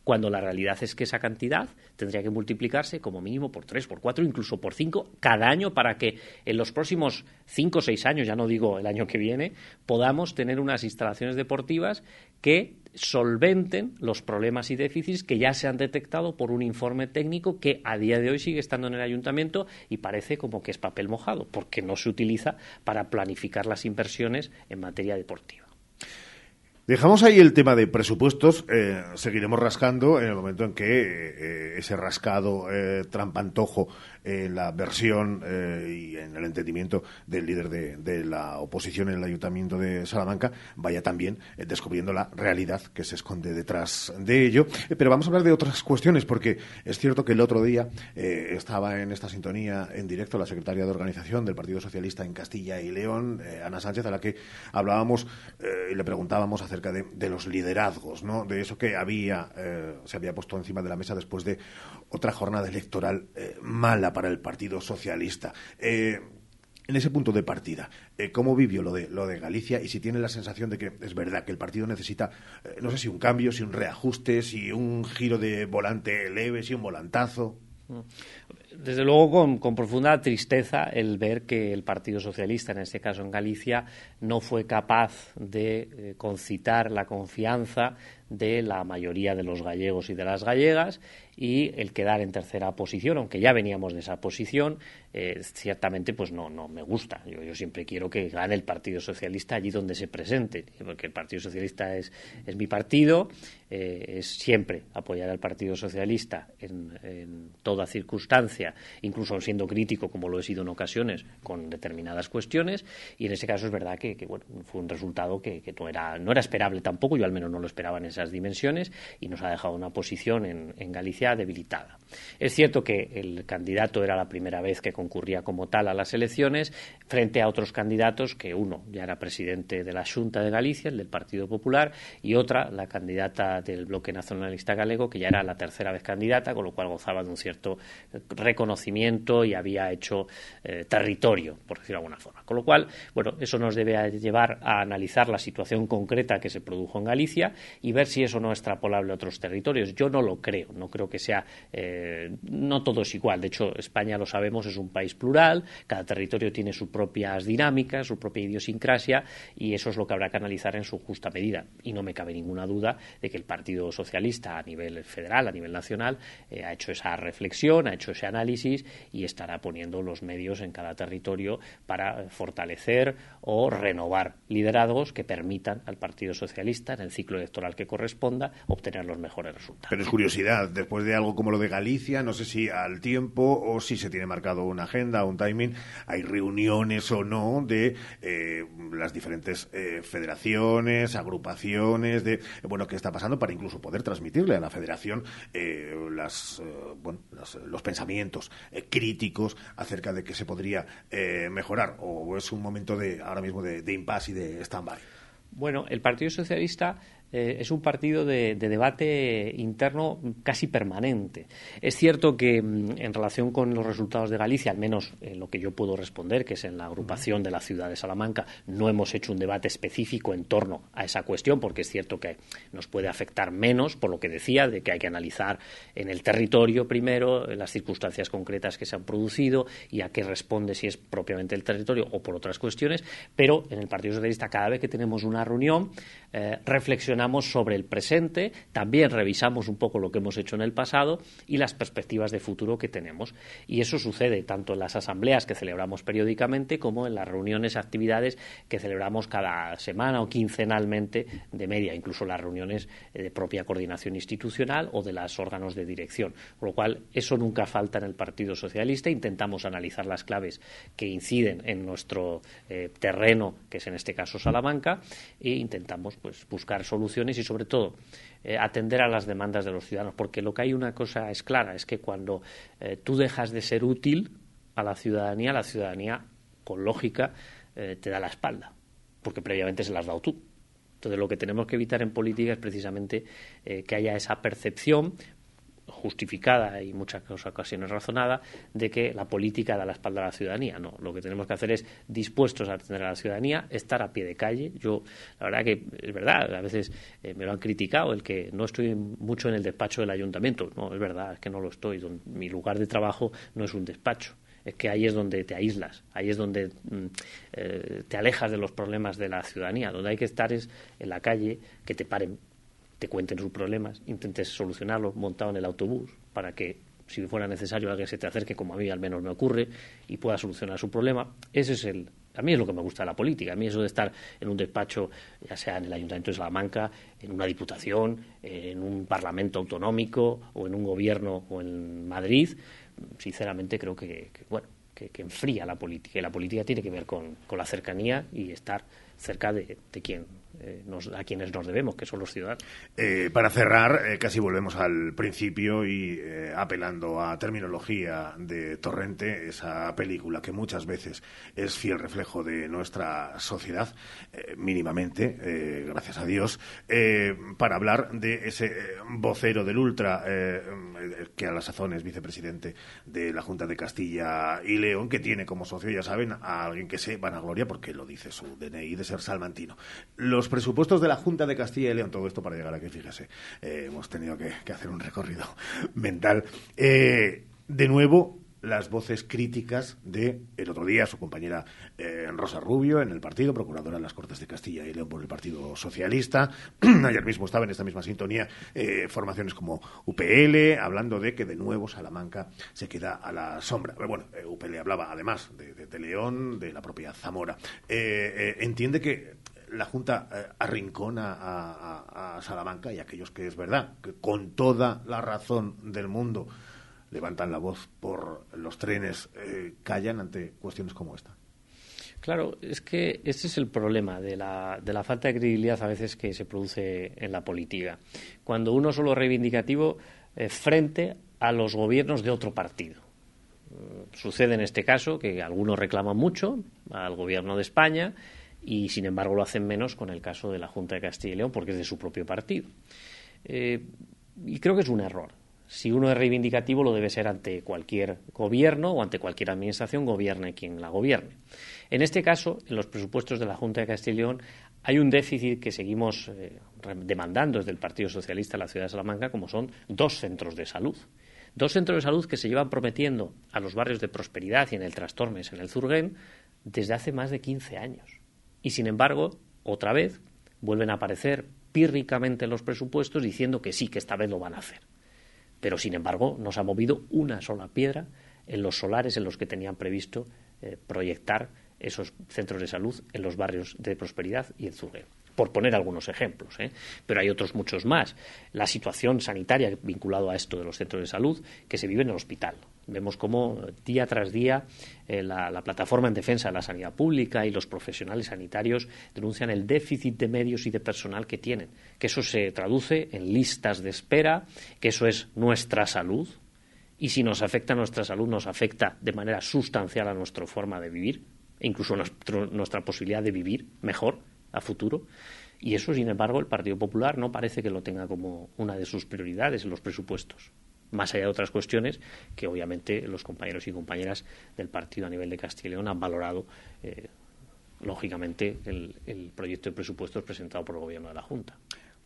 Cuando la realidad es que esa cantidad tendría que multiplicarse como mínimo por tres, por cuatro, incluso por cinco cada año para que en los próximos cinco o seis años, ya no digo el año que viene, podamos tener unas instalaciones deportivas que solventen los problemas y déficits que ya se han detectado por un informe técnico que a día de hoy sigue estando en el ayuntamiento y parece como que es papel mojado, porque no se utiliza para planificar las inversiones en materia deportiva. Dejamos ahí el tema de presupuestos, eh, seguiremos rascando en el momento en que eh, ese rascado eh, trampantojo en la versión y en el entendimiento del líder de, la oposición en el Ayuntamiento de Salamanca vaya también descubriendo la realidad que se esconde detrás de ello. pero vamos a hablar de otras cuestiones, porque es cierto que el otro día estaba en esta sintonía en directo la secretaria de organización del Partido Socialista en Castilla y León, Ana Sánchez, a la que hablábamos y le preguntábamos acerca de, los liderazgos, ¿no? De eso que había, eh, se había puesto encima de la mesa después de otra jornada electoral eh, mala para el Partido Socialista. Eh, en ese punto de partida, ¿cómo vivió lo de, lo de Galicia y si tiene la sensación de que es verdad que el partido necesita, no sé si un cambio, si un reajuste, si un giro de volante leve, si un volantazo? Desde luego con, profunda tristeza el ver que el Partido Socialista, en este caso en Galicia, no fue capaz de eh, concitar la confianza de la mayoría de los gallegos y de las gallegas y el quedar en tercera posición, aunque ya veníamos de esa posición, eh, ciertamente pues no, no me gusta. Yo, siempre quiero que gane el Partido Socialista allí donde se presente, porque el Partido Socialista es mi partido, eh, es siempre apoyar al Partido Socialista en, toda circunstancia, incluso siendo crítico, como lo he sido en ocasiones, con determinadas cuestiones, y en ese caso es verdad que, bueno, fue un resultado que, que, no, era, no era esperable tampoco, yo al menos no lo esperaba en esas dimensiones, y nos ha dejado una posición en, en Galicia debilitada. Es cierto que el candidato era la primera vez que concurría como tal a las elecciones, frente a otros candidatos que uno ya era presidente de la Junta de Galicia, el del Partido Popular, y otra, la candidata del Bloque Nacionalista Galego, que ya era la tercera vez candidata, con lo cual gozaba de un cierto reconocimiento y había hecho eh, territorio, por decirlo de alguna forma. Con lo cual, bueno, eso nos debe llevar a analizar la situación concreta que se produjo en Galicia y ver si eso no es extrapolable a otros territorios. Yo no lo creo, no creo que sea, eh, no todo es igual. De hecho, España, lo sabemos, es un país plural, cada territorio tiene sus propias dinámicas, su propia idiosincrasia, y eso es lo que habrá que analizar en su justa medida. Y no me cabe ninguna duda de que el Partido Socialista a nivel federal, a nivel nacional, eh, ha hecho esa reflexión, ha hecho ese análisis y estará poniendo los medios en cada territorio para fortalecer o renovar liderazgos que permitan al Partido Socialista, en el ciclo electoral que corresponda, obtener los mejores resultados. Pero es curiosidad, después de algo como lo de Galicia, no sé si al tiempo o si se tiene marcado una agenda, un timing, hay reuniones o no de eh, las diferentes eh, federaciones, agrupaciones, de bueno, qué está pasando para incluso poder transmitirle a la federación eh, las, bueno, los pensamientos críticos acerca de que se podría mejorar o es un momento de ahora mismo de, de impasse y de stand-by. Bueno, el Partido Socialista eh, es un partido de, debate interno casi permanente. Es cierto que mm, en relación con los resultados de Galicia, al menos en lo que yo puedo responder, que es en la agrupación de la ciudad de Salamanca, no hemos hecho un debate específico en torno a esa cuestión, porque es cierto que nos puede afectar menos, por lo que decía, de que hay que analizar en el territorio primero las circunstancias concretas que se han producido y a qué responde si es propiamente el territorio o por otras cuestiones, pero en el Partido Socialista cada vez que tenemos una reunión eh, reflexionamos sobre el presente, también revisamos un poco lo que hemos hecho en el pasado y las perspectivas de futuro que tenemos. Y eso sucede tanto en las asambleas que celebramos periódicamente como en las reuniones, actividades que celebramos cada semana o quincenalmente de media, incluso las reuniones de propia coordinación institucional o de los órganos de dirección. Por lo cual, eso nunca falta en el Partido Socialista. Intentamos analizar las claves que inciden en nuestro eh, terreno, que es en este caso Salamanca, e intentamos pues, buscar soluciones y, sobre todo, eh, atender a las demandas de los ciudadanos. Porque lo que hay una cosa es clara, es que cuando eh, tú dejas de ser útil a la ciudadanía, la ciudadanía, con lógica, eh, te da la espalda, porque previamente se la has dado tú. Entonces, lo que tenemos que evitar en política es precisamente que haya esa percepción justificada y muchas ocasiones razonada de que la política da la espalda a la ciudadanía. No, lo que tenemos que hacer es dispuestos a atender a la ciudadanía, estar a pie de calle. Yo, la verdad que es verdad, a veces eh, me lo han criticado el que no estoy mucho en el despacho del ayuntamiento. No, es verdad, es que no lo estoy. Mi lugar de trabajo no es un despacho es que ahí es donde te aíslas, ahí es donde mm, eh, te alejas de los problemas de la ciudadanía, donde hay que estar es en la calle, que te paren te cuenten sus problemas, intentes solucionarlos montado en el autobús para que si fuera necesario alguien se te acerque, como a mí al menos me ocurre, y pueda solucionar su problema. Ese es el, a mí es lo que me gusta de la política. A mí eso de estar en un despacho, ya sea en el Ayuntamiento de Salamanca, en una diputación, en un parlamento autonómico o en un gobierno o en Madrid, sinceramente creo que, bueno, que, enfría la política. Y la política tiene que ver con, la cercanía y estar cerca de, de quien eh, a quienes nos debemos, que son los ciudadanos. Eh, para cerrar, eh, casi volvemos al principio y apelando a terminología de Torrente, esa película que muchas veces es fiel reflejo de nuestra sociedad, mínimamente, gracias a Dios, para hablar de ese vocero del Ultra, que a la sazón es vicepresidente de la Junta de Castilla y León, que tiene como socio, ya saben, a alguien que se vanagloria, porque lo dice su DNI, de ser salmantino. Presupuestos de la Junta de Castilla y León, todo esto para llegar aquí, fíjese, eh, hemos tenido que, hacer un recorrido mental. Eh, de nuevo, las voces críticas de el otro día su compañera eh, Rosa Rubio en el partido, procuradora de las Cortes de Castilla y León por el Partido Socialista. Ayer mismo estaba en esta misma sintonía formaciones como UPL, hablando de que de nuevo Salamanca se queda a la sombra. Bueno, UPL hablaba además de, de, León, de la propia Zamora. entiende que la Junta eh, arrincona a, Salamanca y aquellos que es verdad, que con toda la razón del mundo levantan la voz por los trenes, eh, callan ante cuestiones como esta. Claro, es que ese es el problema de la, de la falta de credibilidad a veces que se produce en la política. Cuando uno solo reivindicativo eh, frente a los gobiernos de otro partido. sucede en este caso que algunos reclaman mucho al gobierno de España y sin embargo lo hacen menos con el caso de la Junta de Castilla y León porque es de su propio partido. Eh, y creo que es un error. Si uno es reivindicativo lo debe ser ante cualquier gobierno o ante cualquier administración, gobierne quien la gobierne. En este caso, en los presupuestos de la Junta de Castilla y León hay un déficit que seguimos eh, demandando desde el Partido Socialista de la ciudad de Salamanca, como son dos centros de salud. Dos centros de salud que se llevan prometiendo a los barrios de prosperidad y en el Trastormes, en el Zurguén, desde hace más de 15 años. Y sin embargo, otra vez, vuelven a aparecer pírricamente en los presupuestos diciendo que sí, que esta vez lo van a hacer. Pero sin embargo, no se ha movido una sola piedra en los solares en los que tenían previsto eh, proyectar esos centros de salud en los barrios de prosperidad y en Zurgué por poner algunos ejemplos, ¿eh? pero hay otros muchos más. La situación sanitaria vinculada a esto de los centros de salud que se vive en el hospital. Vemos cómo día tras día eh, la, plataforma en defensa de la sanidad pública y los profesionales sanitarios denuncian el déficit de medios y de personal que tienen, que eso se traduce en listas de espera, que eso es nuestra salud, y si nos afecta nuestra salud, nos afecta de manera sustancial a nuestra forma de vivir, e incluso nuestra posibilidad de vivir mejor a futuro. Y eso, sin embargo, el Partido Popular no parece que lo tenga como una de sus prioridades en los presupuestos más allá de otras cuestiones que obviamente los compañeros y compañeras del partido a nivel de Castilla y León han valorado eh, lógicamente el, proyecto de presupuestos presentado por el gobierno de la Junta.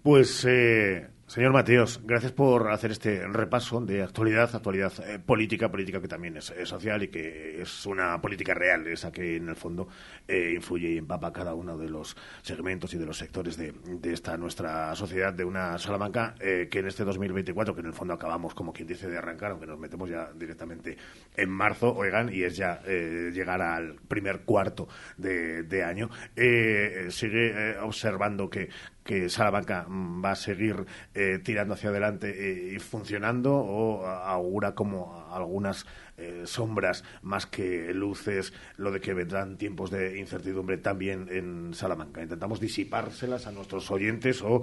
Pues eh, Señor Mateos, gracias por hacer este repaso de actualidad, actualidad eh, política, política que también es, social y que es una política real, esa que en el fondo eh, influye y empapa cada uno de los segmentos y de los sectores de, esta nuestra sociedad, de una Salamanca eh, que en este 2024, que en el fondo acabamos, como quien dice, de arrancar, aunque nos metemos ya directamente en marzo, oigan, y es ya llegar al primer cuarto de, de año, sigue observando que, que Salamanca mm, va a seguir eh, tirando hacia adelante eh, y funcionando o augura como algunas eh, sombras más que luces lo de que vendrán tiempos de incertidumbre también en Salamanca. Intentamos disipárselas a nuestros oyentes o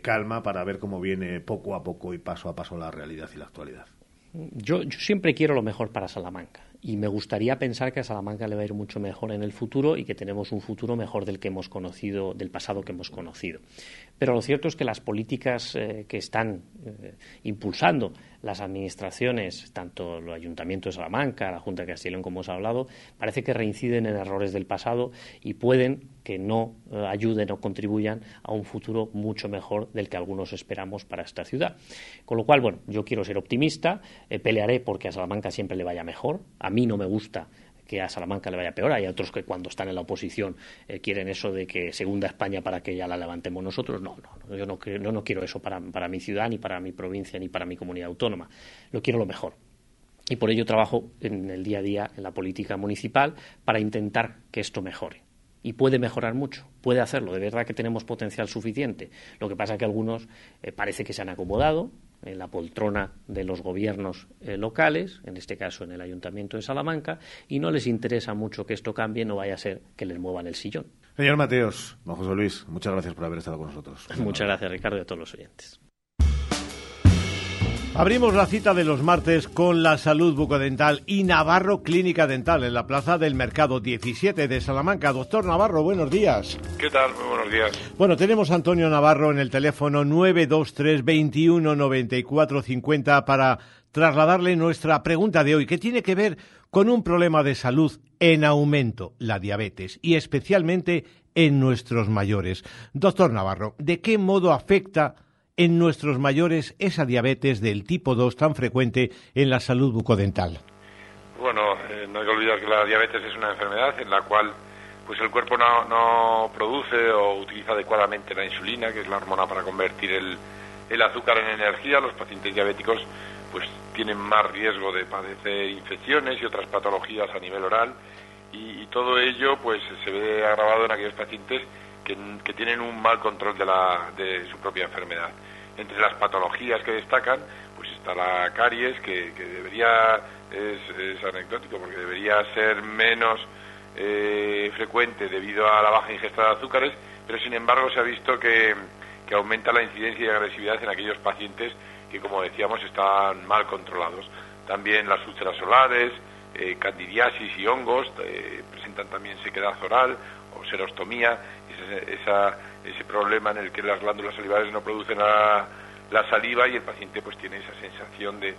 calma para ver cómo viene poco a poco y paso a paso la realidad y la actualidad. yo siempre quiero lo mejor para Salamanca y me gustaría pensar que a Salamanca le va a ir mucho mejor en el futuro y que tenemos un futuro mejor del que hemos conocido, del pasado que hemos conocido. Pero lo cierto es que las políticas eh, que están eh, impulsando las administraciones, tanto el Ayuntamiento de Salamanca, la Junta de Castilla como os ha hablado, parece que reinciden en errores del pasado y pueden que no eh, ayuden o contribuyan a un futuro mucho mejor del que algunos esperamos para esta ciudad. Con lo cual, bueno, yo quiero ser optimista, pelearé porque a Salamanca siempre le vaya mejor. Mí no me gusta que a Salamanca le vaya peor. Hay otros que cuando están en la oposición eh, quieren eso de que segunda España para que ya la levantemos nosotros. No, no, yo no, no, quiero eso para, para mi ciudad, ni para mi provincia, ni para mi comunidad autónoma. Lo quiero lo mejor. Y por ello trabajo en el día a día en la política municipal para intentar que esto mejore. Y puede mejorar mucho, puede hacerlo. De verdad que tenemos potencial suficiente. Lo que pasa es que algunos eh, parece que se han acomodado, en la poltrona de los gobiernos eh, locales, en este caso en el Ayuntamiento de Salamanca, y no les interesa mucho que esto cambie, no vaya a ser que les muevan el sillón. Señor Mateos, don José Luis, muchas gracias por haber estado con nosotros. Muchas gracias, Ricardo, y a todos los oyentes. Abrimos la cita de los martes con la salud bucodental y Navarro Clínica Dental en la Plaza del Mercado 17 de Salamanca. Doctor Navarro, buenos días. ¿Qué tal? Muy buenos días. Bueno, tenemos a Antonio Navarro en el teléfono 923 21 94 50 para trasladarle nuestra pregunta de hoy, que tiene que ver con un problema de salud en aumento, la diabetes, y especialmente en nuestros mayores. Doctor Navarro, ¿de qué modo afecta en nuestros mayores esa diabetes del tipo 2 tan frecuente en la salud bucodental? Bueno, eh, no hay que olvidar que la diabetes es una enfermedad en la cual pues el cuerpo no, no, produce o utiliza adecuadamente la insulina, que es la hormona para convertir el, el azúcar en energía. Los pacientes diabéticos pues tienen más riesgo de padecer infecciones y otras patologías a nivel oral y, todo ello pues se ve agravado en aquellos pacientes que, tienen un mal control de, la, de su propia enfermedad. Entre las patologías que destacan, pues está la caries, que, debería, es, anecdótico, porque debería ser menos eh, frecuente debido a la baja ingesta de azúcares, pero sin embargo se ha visto que, que aumenta la incidencia y agresividad en aquellos pacientes que, como decíamos, están mal controlados. También las úlceras solares, eh, candidiasis y hongos eh, presentan también sequedad oral o serostomía esa, ese problema en el que las glándulas salivares no producen la, saliva y el paciente pues tiene esa sensación de,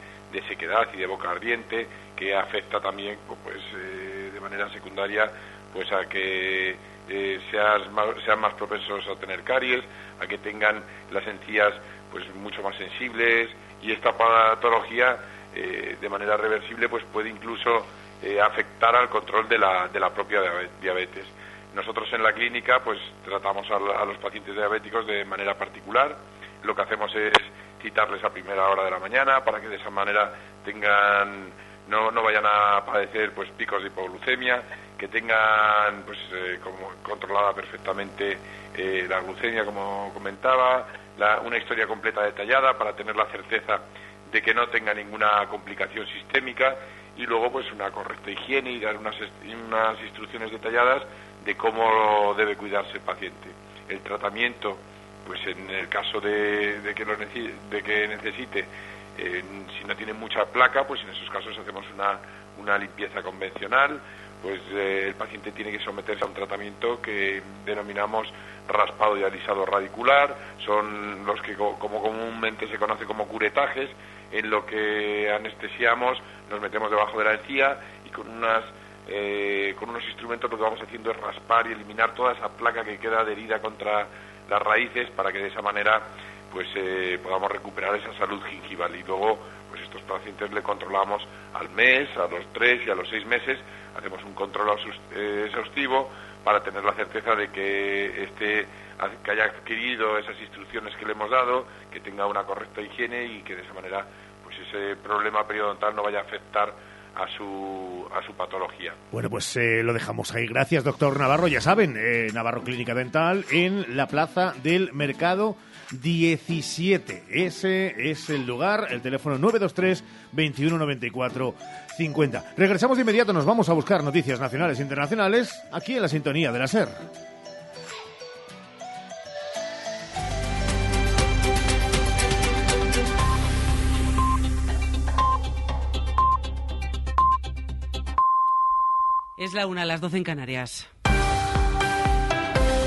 sequedad y de boca ardiente que afecta también pues eh, de manera secundaria pues a que eh, sean más propensos a tener caries, a que tengan las encías pues mucho más sensibles y esta patología eh, de manera reversible pues puede incluso afectar al control de la, de la propia diabetes. Nosotros en la clínica pues tratamos a, los pacientes diabéticos de manera particular. Lo que hacemos es citarles a primera hora de la mañana para que de esa manera tengan no, no vayan a padecer pues picos de hipoglucemia, que tengan pues eh, como controlada perfectamente eh, la glucemia como comentaba, una historia completa detallada para tener la certeza de que no tenga ninguna complicación sistémica y luego pues una correcta higiene y dar unas, unas instrucciones detalladas de cómo debe cuidarse el paciente. El tratamiento, pues en el caso de, que, lo de que necesite, si no tiene mucha placa, pues en esos casos hacemos una, una limpieza convencional pues eh, el paciente tiene que someterse a un tratamiento que denominamos raspado y alisado radicular, son los que como comúnmente se conoce como curetajes, en lo que anestesiamos, nos metemos debajo de la encía y con unas eh, con unos instrumentos lo que vamos haciendo es raspar y eliminar toda esa placa que queda adherida contra las raíces para que de esa manera pues eh, podamos recuperar esa salud gingival. Y luego pues estos pacientes le controlamos al mes, a los tres y a los seis meses, hacemos un control eh, exhaustivo para tener la certeza de que este que haya adquirido esas instrucciones que le hemos dado, que tenga una correcta higiene y que de esa manera pues ese problema periodontal no vaya a afectar a su, a su patología. Bueno, pues eh, lo dejamos ahí. Gracias, doctor Navarro. Ya saben, eh, Navarro Clínica Dental en la Plaza del Mercado 17. Ese es el lugar, el teléfono 923 2194 50. Regresamos de inmediato, nos vamos a buscar noticias nacionales e internacionales aquí en la sintonía de la SER. Es la una, las doce en Canarias.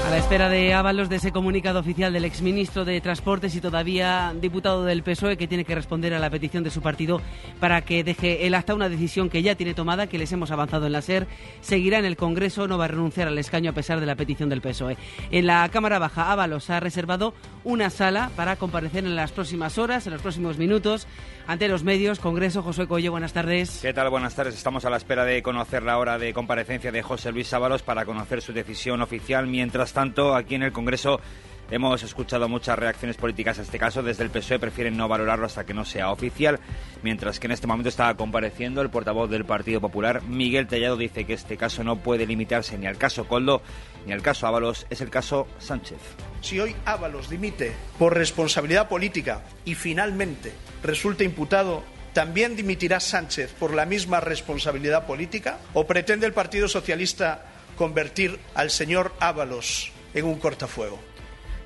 A la espera de Ábalos de ese comunicado oficial del exministro de Transportes y todavía diputado del PSOE que tiene que responder a la petición de su partido para que deje el acta una decisión que ya tiene tomada, que les hemos avanzado en la SER, seguirá en el Congreso, no va a renunciar al escaño a pesar de la petición del PSOE. En la Cámara Baja, Ábalos ha reservado una sala para comparecer en las próximas horas, en los próximos minutos, ante los medios. Congreso, José Colle, buenas tardes. ¿Qué tal? Buenas tardes. Estamos a la espera de conocer la hora de comparecencia de José Luis Ábalos para conocer su decisión oficial. Mientras tanto, aquí en el Congreso hemos escuchado muchas reacciones políticas a este caso. Desde el PSOE prefieren no valorarlo hasta que no sea oficial, mientras que en este momento está compareciendo el portavoz del Partido Popular, Miguel Tellado, dice que este caso no puede limitarse ni al caso Coldo ni al caso Ábalos, es el caso Sánchez. Si hoy Ábalos dimite por responsabilidad política y finalmente resulta imputado ¿También dimitirá Sánchez por la misma responsabilidad política? ¿O pretende el Partido Socialista convertir al señor Ábalos en un cortafuego.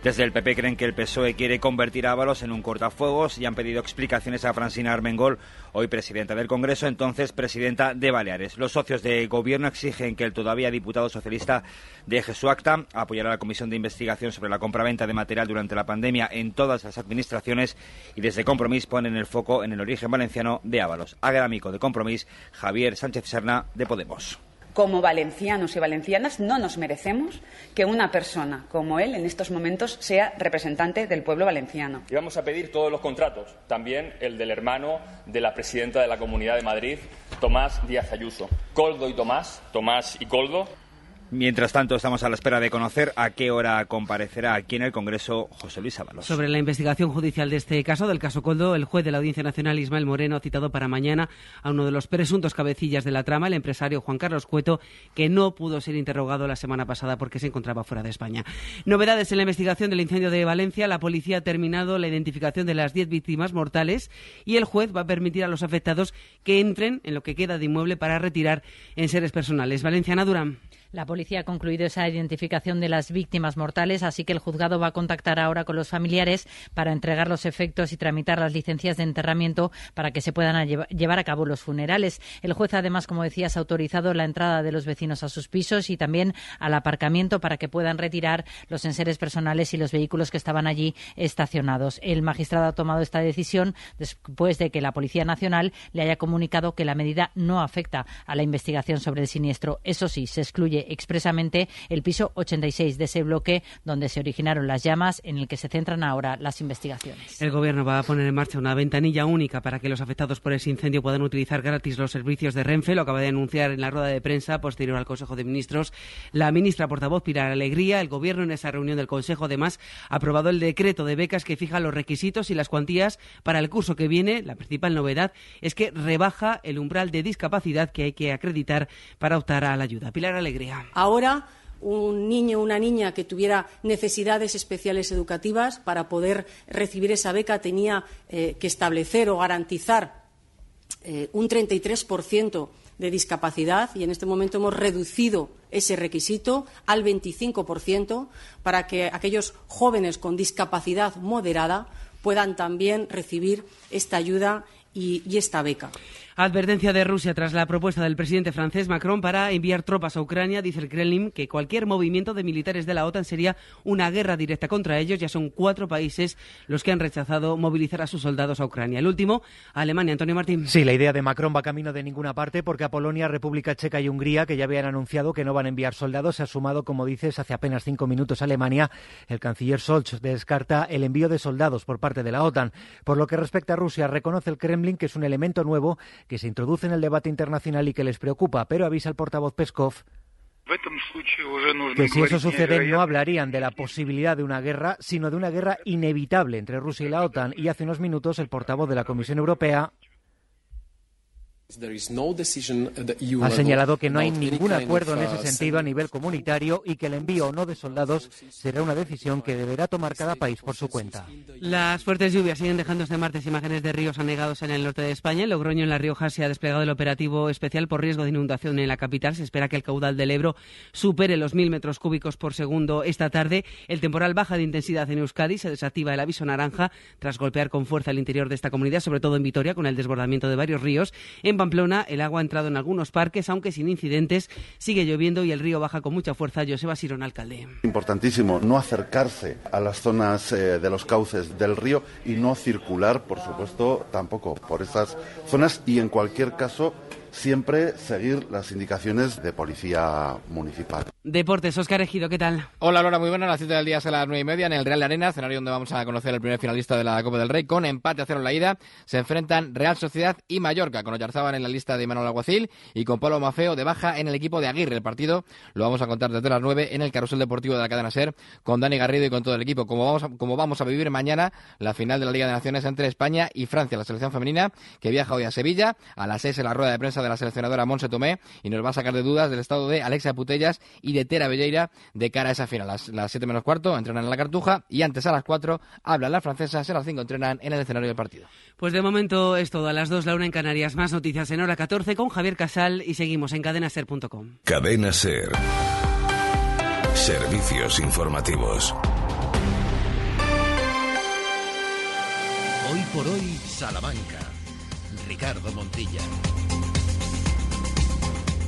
Desde el PP creen que el PSOE quiere convertir a Ábalos en un cortafuegos y han pedido explicaciones a Francina Armengol, hoy presidenta del Congreso, entonces presidenta de Baleares. Los socios de gobierno exigen que el todavía diputado socialista deje su acta, apoyará a la comisión de investigación sobre la compraventa de material durante la pandemia en todas las administraciones y desde Compromís ponen el foco en el origen valenciano de Ábalos. Agrámico de Compromís, Javier Sánchez Serna, de Podemos como valencianos y valencianas no nos merecemos que una persona como él en estos momentos sea representante del pueblo valenciano. Y vamos a pedir todos los contratos, también el del hermano de la presidenta de la Comunidad de Madrid, Tomás Díaz Ayuso. Coldo y Tomás, Tomás y Coldo, Mientras tanto, estamos a la espera de conocer a qué hora comparecerá aquí en el Congreso José Luis Ábalos. Sobre la investigación judicial de este caso, del caso Coldo, el juez de la Audiencia Nacional, Ismael Moreno, ha citado para mañana a uno de los presuntos cabecillas de la trama, el empresario Juan Carlos Cueto, que no pudo ser interrogado la semana pasada porque se encontraba fuera de España. Novedades en la investigación del incendio de Valencia. La policía ha terminado la identificación de las diez víctimas mortales y el juez va a permitir a los afectados que entren en lo que queda de inmueble para retirar en seres personales. Valenciana Durán. La policía ha concluido esa identificación de las víctimas mortales, así que el juzgado va a contactar ahora con los familiares para entregar los efectos y tramitar las licencias de enterramiento para que se puedan llevar a cabo los funerales. El juez, además, como decías, ha autorizado la entrada de los vecinos a sus pisos y también al aparcamiento para que puedan retirar los enseres personales y los vehículos que estaban allí estacionados. El magistrado ha tomado esta decisión después de que la Policía Nacional le haya comunicado que la medida no afecta a la investigación sobre el siniestro. Eso sí, se excluye expresamente el piso 86 de ese bloque donde se originaron las llamas, en el que se centran ahora las investigaciones. El Gobierno va a poner en marcha una ventanilla única para que los afectados por ese incendio puedan utilizar gratis los servicios de Renfe. Lo acaba de anunciar en la rueda de prensa posterior al Consejo de Ministros la ministra portavoz Pilar Alegría. El Gobierno en esa reunión del Consejo además ha aprobado el decreto de becas que fija los requisitos y las cuantías para el curso que viene. La principal novedad es que rebaja el umbral de discapacidad que hay que acreditar para optar a la ayuda. Pilar Alegría. Ahora un niño o una niña que tuviera necesidades especiales educativas para poder recibir esa beca tenía eh, que establecer o garantizar eh, un 33% de discapacidad y en este momento hemos reducido ese requisito al 25% para que aquellos jóvenes con discapacidad moderada puedan también recibir esta ayuda y, y esta beca. Advertencia de Rusia tras la propuesta del presidente francés Macron para enviar tropas a Ucrania. Dice el Kremlin que cualquier movimiento de militares de la OTAN sería una guerra directa contra ellos. Ya son cuatro países los que han rechazado movilizar a sus soldados a Ucrania. El último, Alemania. Antonio Martín. Sí, la idea de Macron va camino de ninguna parte porque a Polonia, República Checa y Hungría, que ya habían anunciado que no van a enviar soldados, se ha sumado, como dices, hace apenas cinco minutos Alemania. El canciller Scholz descarta el envío de soldados por parte de la OTAN. Por lo que respecta a Rusia, reconoce el Kremlin que es un elemento nuevo que se introduce en el debate internacional y que les preocupa, pero avisa el portavoz Peskov que si eso sucede no hablarían de la posibilidad de una guerra, sino de una guerra inevitable entre Rusia y la OTAN. Y hace unos minutos el portavoz de la Comisión Europea ha señalado que no hay ningún acuerdo en ese sentido a nivel comunitario y que el envío o no de soldados será una decisión que deberá tomar cada país por su cuenta. Las fuertes lluvias siguen dejando este martes imágenes de ríos anegados en el norte de España. En Logroño, en La Rioja, se ha desplegado el operativo especial por riesgo de inundación en la capital. Se espera que el caudal del Ebro supere los mil metros cúbicos por segundo esta tarde. El temporal baja de intensidad en Euskadi. Se desactiva el aviso naranja tras golpear con fuerza el interior de esta comunidad, sobre todo en Vitoria, con el desbordamiento de varios ríos. En Pamplona, el agua ha entrado en algunos parques, aunque sin incidentes. Sigue lloviendo y el río baja con mucha fuerza. Joseba Sirón, alcalde. Importantísimo no acercarse a las zonas eh, de los cauces del río y no circular, por supuesto, tampoco por esas zonas y en cualquier caso siempre seguir las indicaciones de policía municipal. Deportes, Oscar Ejido, ¿qué tal? Hola Laura, muy buena. La cita del día a las nueve y media en el Real de Arena, escenario donde vamos a conocer al primer finalista de la Copa del Rey. Con empate a cero en la ida, se enfrentan Real Sociedad y Mallorca, con Oyarzábal en la lista de Manuel Alguacil y con Pablo Mafeo de baja en el equipo de Aguirre. El partido lo vamos a contar desde las nueve en el carrusel deportivo de la cadena SER con Dani Garrido y con todo el equipo. Como vamos, a, como vamos a vivir mañana la final de la Liga de Naciones entre España y Francia, la selección femenina que viaja hoy a Sevilla. A las seis en la rueda de prensa de la seleccionadora Monse Tomé y nos va a sacar de dudas del estado de Alexia Putellas y de Tera Belleira de cara a esa final. Las, las 7 menos cuarto entrenan en la Cartuja y antes a las 4 hablan las francesas, a las 5 entrenan en el escenario del partido. Pues de momento es todo. A las 2 la una en Canarias. Más noticias en hora 14 con Javier Casal y seguimos en cadenaser.com. Cadena Ser. Servicios informativos. Hoy por hoy, Salamanca. Ricardo Montilla.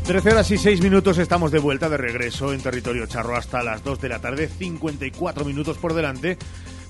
13 horas y 6 minutos estamos de vuelta de regreso en territorio charro hasta las 2 de la tarde, 54 minutos por delante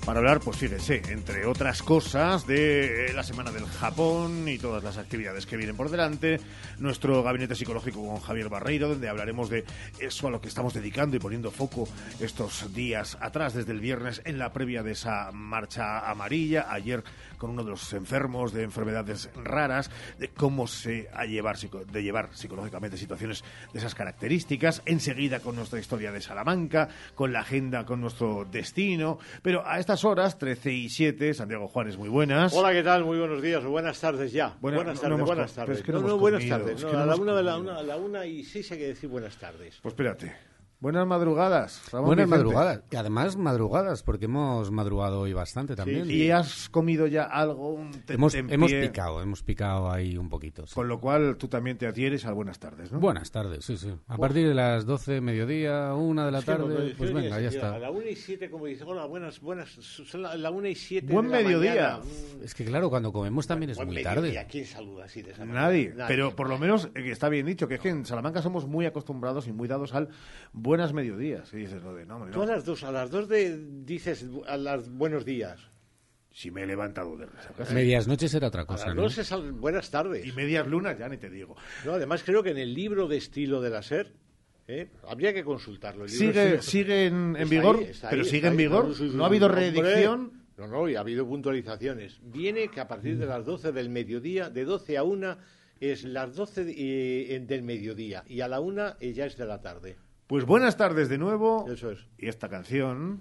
para hablar, pues fíjese, entre otras cosas, de la Semana del Japón y todas las actividades que vienen por delante, nuestro gabinete psicológico con Javier Barreiro, donde hablaremos de eso a lo que estamos dedicando y poniendo foco estos días atrás, desde el viernes, en la previa de esa marcha amarilla, ayer con uno de los enfermos de enfermedades raras, de cómo se ha llevar, de llevar psicológicamente situaciones de esas características, enseguida con nuestra historia de Salamanca, con la agenda, con nuestro destino, pero a estas horas, 13 y 7, Santiago Juárez, muy buenas. Hola, ¿qué tal? Muy buenos días, buenas tardes ya. Buena, buenas no tardes, buenas tardes. es que no no, buenas tardes. es que a, la una de la, comido. una, a la una y seis hay que decir buenas tardes. Pues espérate. Buenas madrugadas, Ramón Buenas Vicente. madrugadas. Y además madrugadas, porque hemos madrugado hoy bastante también. ¿Y has comido ya algo? Un Hemos, hemos picado, hemos picado ahí un poquito. sí. Con lo cual tú también te adhieres al buenas tardes, ¿no? Buenas tardes, sí, sí. A partir de las 12, mediodía, una de la Es cuando tarde, pues venga, ya está. A la una y siete, como dice, hola, buenas, buenas, son la, la una y siete Buen de la mediodía. mañana. Es que claro, cuando comemos también es buen muy mediodía. tarde. ¿Quién saluda así de esa manera? Nadie. Pero por lo menos eh, está bien dicho, que es que en Salamanca somos muy acostumbrados y muy dados al buenas mediodías. Y dices lo de, no, hombre, Tú no. a las dos, a las dos de, dices a las buenos días. Si me he levantado de resaca. Medias noches era otra A cosa, las ¿no? dos es al- buenas tardes. Y medias lunas ya ni te digo. No, además creo que en el libro de estilo de la SER, ¿eh? habría que consultarlo. El libro Sigue, sigue en, vigor, ahí, pero sigue en vigor. No ha habido hombre. reedicción. No, no, y ha habido puntualizaciones. Viene que a partir de las 12 del mediodía, de 12 a 1, es las 12 de- eh, del mediodía y a la 1 eh, ya es de la tarde. Pues buenas tardes de nuevo. Eso es. Y esta canción.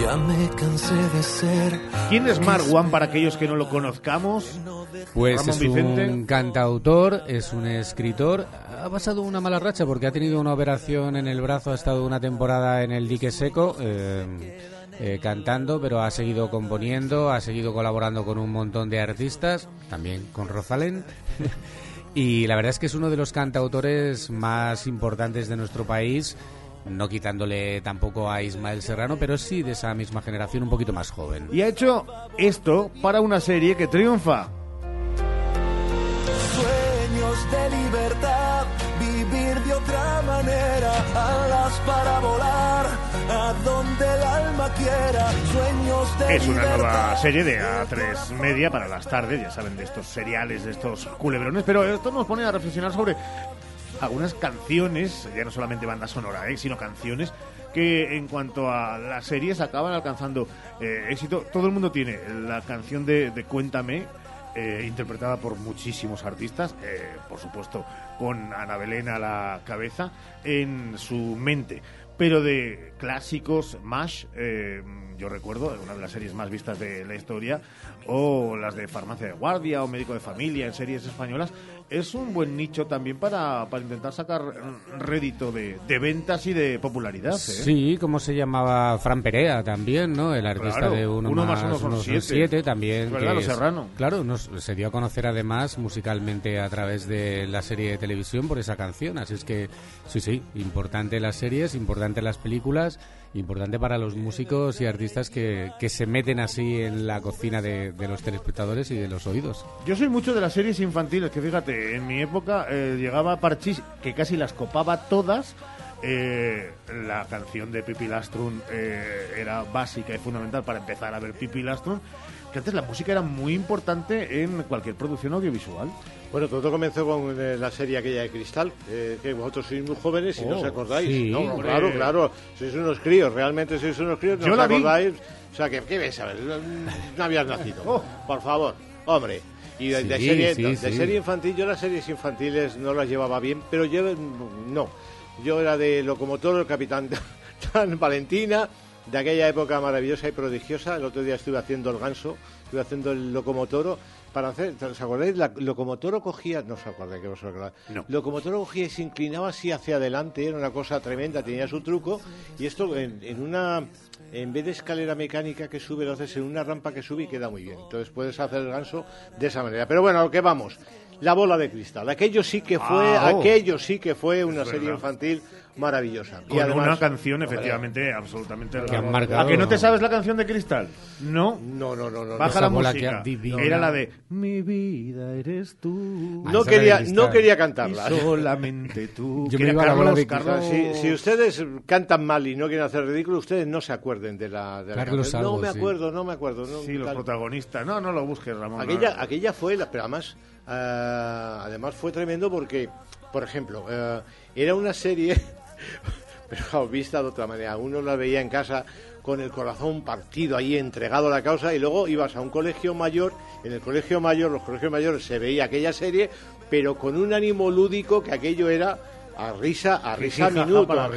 Ya me cansé de ser. ¿Quién es Marwan para aquellos que no lo conozcamos? Pues Ramón es Vicente. un cantautor, es un escritor. Ha pasado una mala racha porque ha tenido una operación en el brazo, ha estado una temporada en el dique seco eh, eh, cantando, pero ha seguido componiendo, ha seguido colaborando con un montón de artistas, también con Rosalén. Y la verdad es que es uno de los cantautores más importantes de nuestro país, no quitándole tampoco a Ismael Serrano, pero sí de esa misma generación un poquito más joven. Y ha hecho esto para una serie que triunfa. Sueños de libertad, vivir de otra manera, alas para volar, a donde el alma quiera, sueños de Es una nueva serie de A3 Media para las tardes, ya saben, de estos seriales, de estos culebrones, pero esto nos pone a reflexionar sobre algunas canciones, ya no solamente banda sonora, ¿eh? sino canciones que en cuanto a las series acaban alcanzando eh, éxito. Todo el mundo tiene la canción de, de Cuéntame, eh, interpretada por muchísimos artistas, eh, por supuesto con Ana Belén a la cabeza, en su mente. Pero de clásicos, MASH, eh, yo recuerdo, una de las series más vistas de la historia, o las de Farmacia de Guardia o Médico de Familia en series españolas, es un buen nicho también para, para intentar sacar rédito de, de ventas y de popularidad. ¿eh? Sí, como se llamaba Fran Perea también, ¿no? El artista Claro, de Uno, Uno más Uno son siete. también. Verdad, que Lo Serrano. Claro, nos, se dio a conocer además musicalmente a través de la serie de televisión por esa canción. Así es que, sí, sí, importante las series, importante las películas, importante para los músicos y artistas que, que se meten así en la cocina de, de los telespectadores y de los oídos. Yo soy mucho de las series infantiles, que fíjate, en mi época eh, llegaba Parchís, que casi las copaba todas. Eh, la canción de Pipi Lastrun eh, era básica y fundamental para empezar a ver Pipi Lastrun, que antes la música era muy importante en cualquier producción audiovisual. Bueno, todo comenzó con eh, la serie aquella de Cristal, eh, que vosotros sois muy jóvenes y no Oh, os acordáis. sí, no, hombre. claro, claro, sois unos críos, realmente sois unos críos, no Yo os la vi. acordáis. O sea, que, ¿qué ves? A ver, no habías nacido. Por favor, hombre. Y de, de Sí, serie, sí, de sí. serie infantil, yo las series infantiles no las llevaba bien, pero yo no. Yo era de Locomotor, el Capitán Tan Valentina, de aquella época maravillosa y prodigiosa. El otro día estuve haciendo el ganso, estuve haciendo el locomotoro. Para hacer, ¿os acordáis? La locomotoro cogía, no os acordáis que os acordáis. No. Locomotoro cogía y se inclinaba así hacia adelante, era una cosa tremenda, tenía su truco. Y esto en, en una, en vez de escalera mecánica que sube, lo haces en una rampa que sube y queda muy bien. Entonces puedes hacer el ganso de esa manera. Pero bueno, a lo que vamos. La bola de cristal. Aquello sí que fue, Ah, oh. aquello sí que fue una serie infantil maravillosa. Con una canción, efectivamente, absolutamente. Que han marcado, ¿A que no te sabes la canción de Cristal? No. No, no, no, no. Baja la música. Era la de Mi vida eres tú. No esa quería, no quería cantarla. Y solamente tú. Yo me iba a la bola Carlos, de Carlos. Si, si ustedes cantan mal y no quieren hacer ridículo, ustedes no se acuerden de la, de la Carlos canción. No me sí. acuerdo, no me acuerdo. no, Sí, los tal. protagonistas. No, no lo busques, Ramón. Aquella, no. aquella fue, la, pero además, ah, además fue tremendo porque, por ejemplo, eh, era una serie, pero claro, vista de otra manera. Uno la veía en casa con el corazón partido ahí entregado a la causa y luego ibas a un colegio mayor, en el colegio mayor, los colegios mayores se veía aquella serie, pero con un ánimo lúdico que aquello era a risa, a risa minuto, a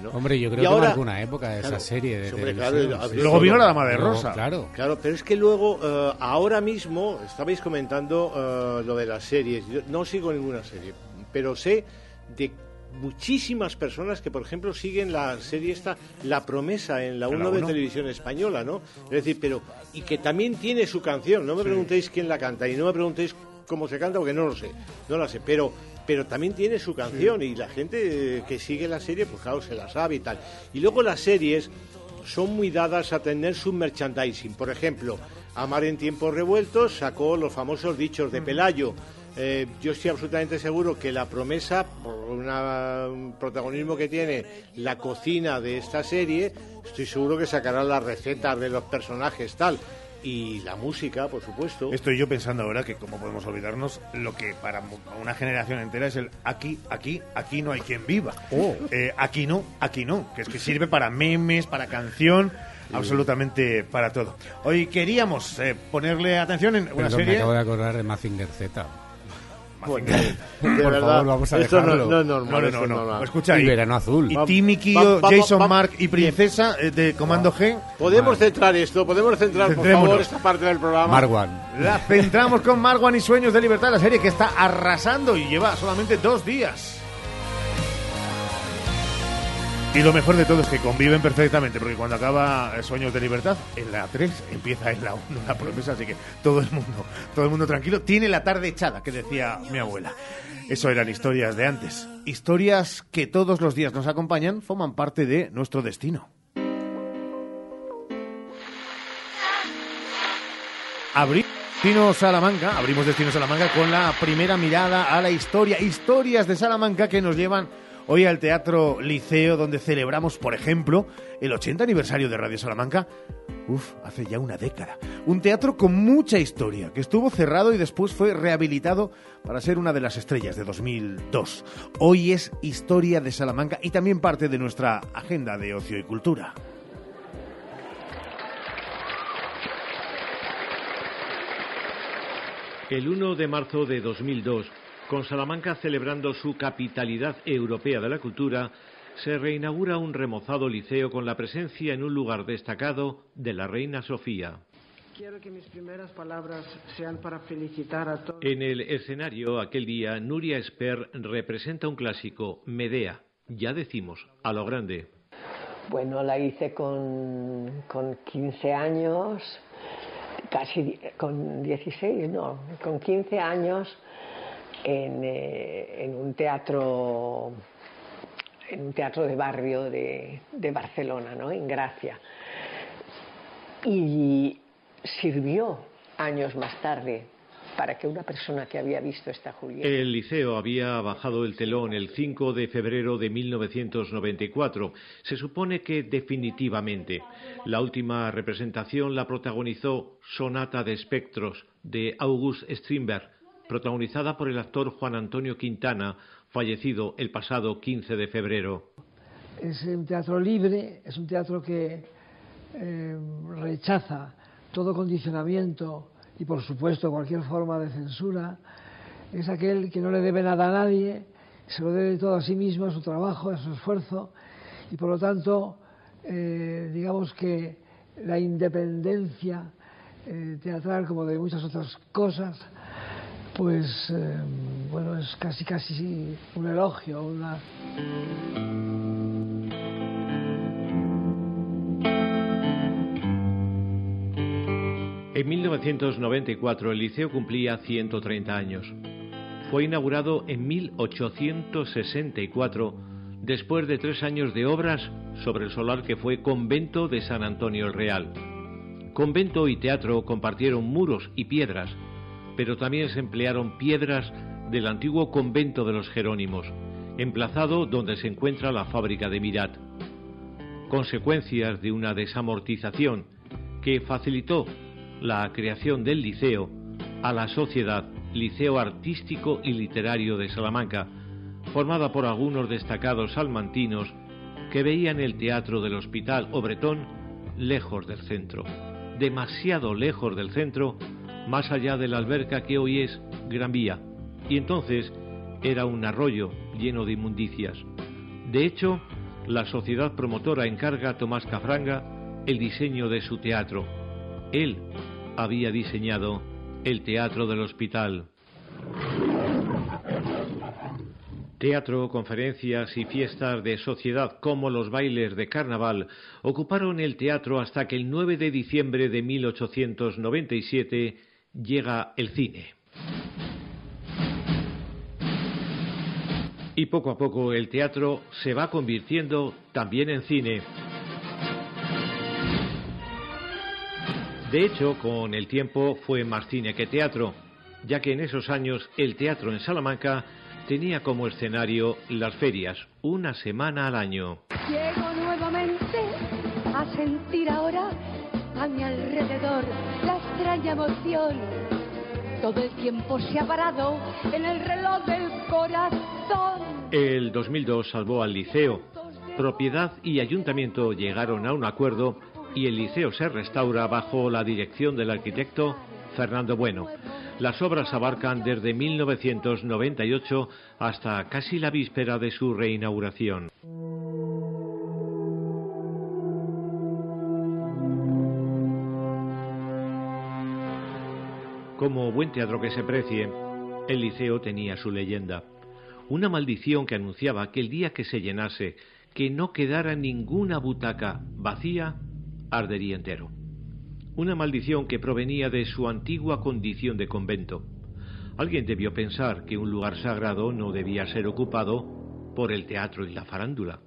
¿no? Hombre, yo creo Y que ahora- marcó una época esa Claro, serie de hombre, claro, sí. Luego vino la Dama de Rosa. Claro. Claro, pero es que luego, eh, ahora mismo, estabais comentando eh, lo de las series. Yo no sigo ninguna serie, pero sé de muchísimas personas que, por ejemplo, siguen la serie esta, La Promesa, en la ¿En la 1 de televisión española, ¿no? Es decir, pero, y que también tiene su canción. No me preguntéis quién la canta y no me preguntéis cómo se canta porque no lo sé, no la sé, pero pero también tiene su canción y la gente que sigue la serie pues claro se la sabe y tal y luego las series son muy dadas a tener su merchandising. Por ejemplo, Amar en tiempos revueltos sacó los famosos dichos de Pelayo. Eh, yo estoy absolutamente seguro que la promesa, por una- un protagonismo que tiene la cocina de esta serie, estoy seguro que sacará las recetas de los personajes tal. Y la música, por supuesto. Estoy yo pensando ahora que, como podemos olvidarnos, lo que para una generación entera es el aquí, aquí, aquí no hay quien viva. Eh, aquí no, aquí no. Que es que sirve para memes, para canción, absolutamente para todo. Hoy queríamos eh, ponerle atención en una Perdón, me serie. acabo de acordar de Mazinger Z. Bueno, de Por verdad, favor, vamos a esto no, dejarlo. no es normal. No, no, no, es no. normal. Escucha, Y y, verano azul. y Timmy, va- Kio, Jason, va- Mark y Princesa eh, de Comando G. Podemos centrar esto, podemos centrar, por favor, esta parte del programa. Marwan. La centramos con Marwan y Sueños de Libertad, la serie que está arrasando y lleva solamente dos días. Y lo mejor de todo es que conviven perfectamente, porque cuando acaba Sueños de Libertad, en la 3 empieza en la 1 una promesa, así que todo el mundo, todo el mundo tranquilo, tiene la tarde echada, que decía mi abuela. Eso eran historias de antes. Historias que todos los días nos acompañan, forman parte de nuestro destino. Destino Salamanca, abrimos Destino Salamanca con la primera mirada a la historia, historias de Salamanca que nos llevan hoy al Teatro Liceo, donde celebramos, por ejemplo, el 80 aniversario de Radio Salamanca. Uf, hace ya una década. Un teatro con mucha historia, que estuvo cerrado y después fue rehabilitado para ser una de las estrellas de 2002. Hoy es historia de Salamanca y también parte de nuestra agenda de ocio y cultura. El 1 de marzo de 2002, con Salamanca celebrando su capitalidad europea de la cultura, se reinaugura un remozado liceo con la presencia en un lugar destacado de la reina Sofía. Quiero que mis primeras palabras sean para felicitar a todos. En el escenario aquel día, Nuria Esper representa un clásico, Medea, ya decimos, a lo grande. Bueno, la hice con, con 15 años, casi con 16, no, con 15 años en, eh, en un teatro en un teatro de barrio de, de Barcelona, ¿no? en Gracia. Y sirvió años más tarde para que una persona que había visto esta Julieta. El liceo había bajado el telón el 5 de febrero de 1994. Se supone que definitivamente. La última representación la protagonizó Sonata de Espectros de August Strindberg, protagonizada por el actor Juan Antonio Quintana, fallecido el pasado 15 de febrero. Es un teatro libre, es un teatro que eh, rechaza todo condicionamiento y por supuesto cualquier forma de censura. Es aquel que no le debe nada a nadie, se lo debe todo a sí mismo, a su trabajo, a su esfuerzo y por lo tanto eh, digamos que la independencia eh, teatral como de muchas otras cosas pues eh, bueno, es casi casi un elogio, una... En 1994 el liceo cumplía 130 años. Fue inaugurado en 1864 después de tres años de obras sobre el solar que fue convento de San Antonio el Real. Convento y teatro compartieron muros y piedras, pero también se emplearon piedras del antiguo convento de los Jerónimos, emplazado donde se encuentra la fábrica de Mirat. Consecuencias de una desamortización que facilitó la creación del liceo a la sociedad Liceo Artístico y Literario de Salamanca, formada por algunos destacados salmantinos que veían el teatro del Hospital Obretón lejos del centro, demasiado lejos del centro, más allá de la alberca que hoy es Gran Vía, y entonces era un arroyo lleno de inmundicias. De hecho, la sociedad promotora encarga a Tomás Cafranga el diseño de su teatro. Él había diseñado el teatro del hospital. Teatro, conferencias y fiestas de sociedad como los bailes de carnaval ocuparon el teatro hasta que el 9 de diciembre de 1897 llega el cine. Y poco a poco el teatro se va convirtiendo también en cine. De hecho, con el tiempo fue más cine que teatro, ya que en esos años el teatro en Salamanca tenía como escenario las ferias, una semana al año. Llego nuevamente a sentir ahora a mi alrededor la extraña emoción. Todo el tiempo se ha parado en el reloj del corazón. El 2002 salvó al liceo. Propiedad y ayuntamiento llegaron a un acuerdo y el liceo se restaura bajo la dirección del arquitecto Fernando Bueno. Las obras abarcan desde 1998 hasta casi la víspera de su reinauguración. Como buen teatro que se precie, el liceo tenía su leyenda. Una maldición que anunciaba que el día que se llenase, que no quedara ninguna butaca vacía, ardería entero. Una maldición que provenía de su antigua condición de convento. Alguien debió pensar que un lugar sagrado no debía ser ocupado por el teatro y la farándula.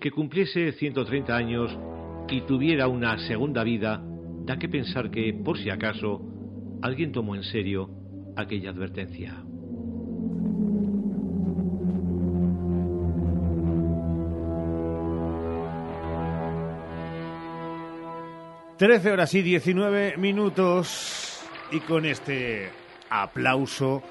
Que cumpliese 130 años y tuviera una segunda vida, da que pensar que, por si acaso, alguien tomó en serio aquella advertencia. Trece horas y 19 minutos y con este aplauso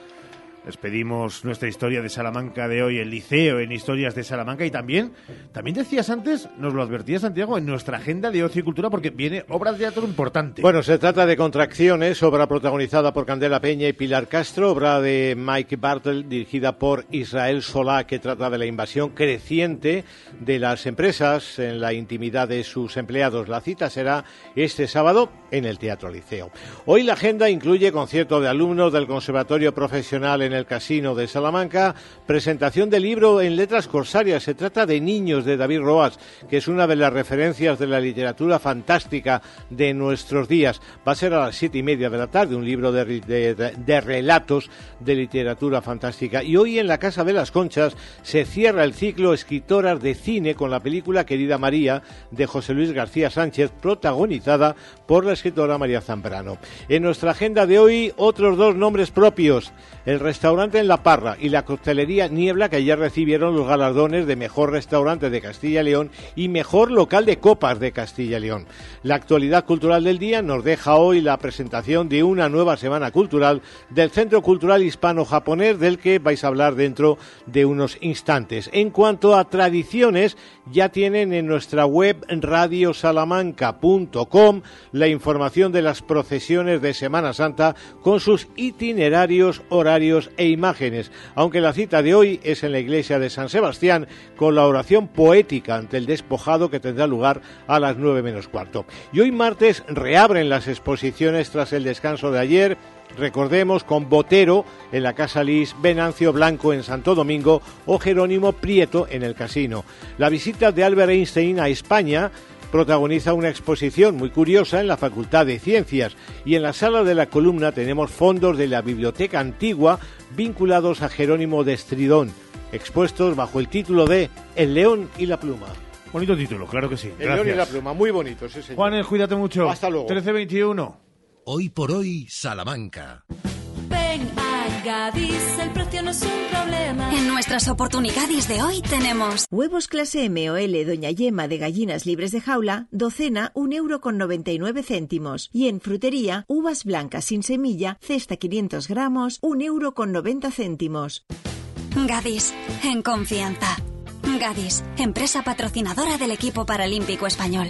Despedimos nuestra historia de Salamanca de hoy, el liceo en historias de Salamanca y también, también decías antes, nos lo advertía Santiago, en nuestra agenda de ocio y cultura porque viene obra de teatro importante. Bueno, se trata de Contracciones, obra protagonizada por Candela Peña y Pilar Castro, obra de Mike Bartle dirigida por Israel Solá que trata de la invasión creciente de las empresas en la intimidad de sus empleados. La cita será este sábado en el Teatro Liceo. Hoy la agenda incluye concierto de alumnos del Conservatorio Profesional en el Casino de Salamanca, presentación del libro en letras corsarias. Se trata de Niños de David Roas, que es una de las referencias de la literatura fantástica de nuestros días. Va a ser a las siete y media de la tarde, un libro de, de relatos de literatura fantástica. Y hoy en la Casa de las Conchas se cierra el ciclo Escritoras de Cine con la película Querida María de José Luis García Sánchez, protagonizada por la escritora María Zambrano. En nuestra agenda de hoy, otros dos nombres propios. El restaurante en La Parra y la coctelería Niebla, que ayer recibieron los galardones de mejor restaurante de Castilla y León y mejor local de copas de Castilla y León. La actualidad cultural del día nos deja hoy la presentación de una nueva semana cultural del Centro Cultural Hispano-Japonés, del que vais a hablar dentro de unos instantes. En cuanto a tradiciones, ya tienen en nuestra web radiosalamanca.com la información de las procesiones de Semana Santa con sus itinerarios, horarios e imágenes, aunque la cita de hoy es en la iglesia de San Sebastián con la oración poética ante el despojado que tendrá lugar a las nueve menos cuarto. Y hoy martes reabren las exposiciones tras el descanso de ayer recordemos, con Botero en la Casa Lis, Venancio Blanco en Santo Domingo o Jerónimo Prieto en el Casino. La visita de Albert Einstein a España protagoniza una exposición muy curiosa en la Facultad de Ciencias y en la sala de la columna tenemos fondos de la Biblioteca Antigua vinculados a Jerónimo de Estridón, expuestos bajo el título de El León y la Pluma. Bonito título, claro que sí. El León y la Pluma, muy bonito, sí, señor. Juanes, cuídate mucho. Hasta luego. 1321. Hoy por hoy, Salamanca. Ven a Gadis, el precio no es un. En nuestras oportunidades de hoy tenemos huevos clase M o L Doña Yema de gallinas libres de jaula, docena, un euro con 99 céntimos. Y en frutería, uvas blancas sin semilla, cesta 500 gramos, un euro con 90 céntimos. Gadis, en confianza. Gadis, empresa patrocinadora del equipo paralímpico español.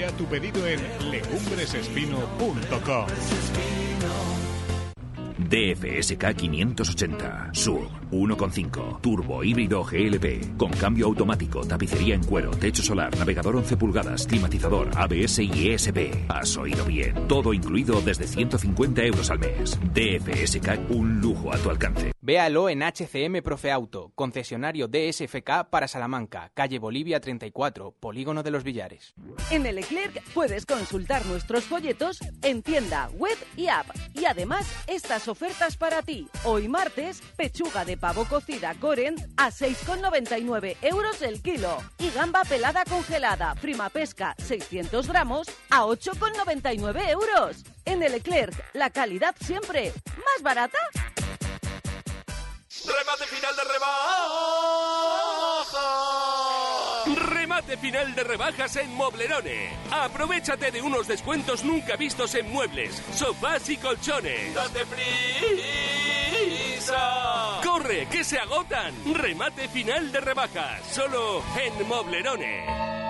Ya tu pedido en legumbresespino.com. DFSK 580 Sur 1.5 Turbo híbrido GLP con cambio automático, tapicería en cuero, techo solar, navegador 11 pulgadas, climatizador, ABS y ESP. Has oído bien. Todo incluido desde 150 euros al mes. DFSK un lujo a tu alcance. Véalo en HCM Profe Auto, concesionario DSFK para Salamanca, calle Bolivia 34, Polígono de los Villares. En el Leclerc puedes consultar nuestros folletos en tienda, web y app. Y además, estas ofertas para ti. Hoy martes, pechuga de pavo cocida Coren a 6,99 euros el kilo. Y gamba pelada congelada, prima pesca 600 gramos a 8,99 euros. En el Leclerc, la calidad siempre. ¿Más barata? Remate final de rebaja. Remate final de rebajas en Moblerone. Aprovechate de unos descuentos nunca vistos en muebles, sofás y colchones. ¡Date ¡Corre, que se agotan! Remate final de rebajas, solo en Moblerone.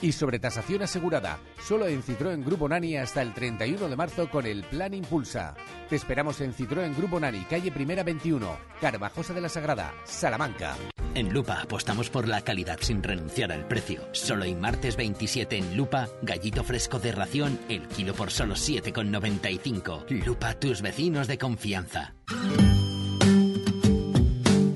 Y sobre tasación asegurada. Solo en Citroën Grupo Nani hasta el 31 de marzo con el Plan Impulsa. Te esperamos en Citroën Grupo Nani, calle Primera 21, Carvajosa de la Sagrada, Salamanca. En Lupa apostamos por la calidad sin renunciar al precio. Solo en martes 27 en Lupa, gallito fresco de ración, el kilo por solo 7,95. Lupa, tus vecinos de confianza.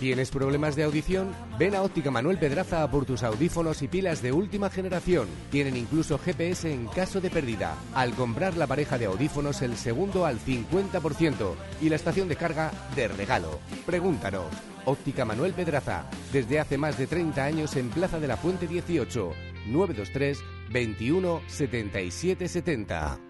¿Tienes problemas de audición? Ven a Óptica Manuel Pedraza por tus audífonos y pilas de última generación. Tienen incluso GPS en caso de pérdida. Al comprar la pareja de audífonos, el segundo al 50% y la estación de carga de regalo. Pregúntanos. Óptica Manuel Pedraza, desde hace más de 30 años en Plaza de la Fuente 18, 923 21 77 70.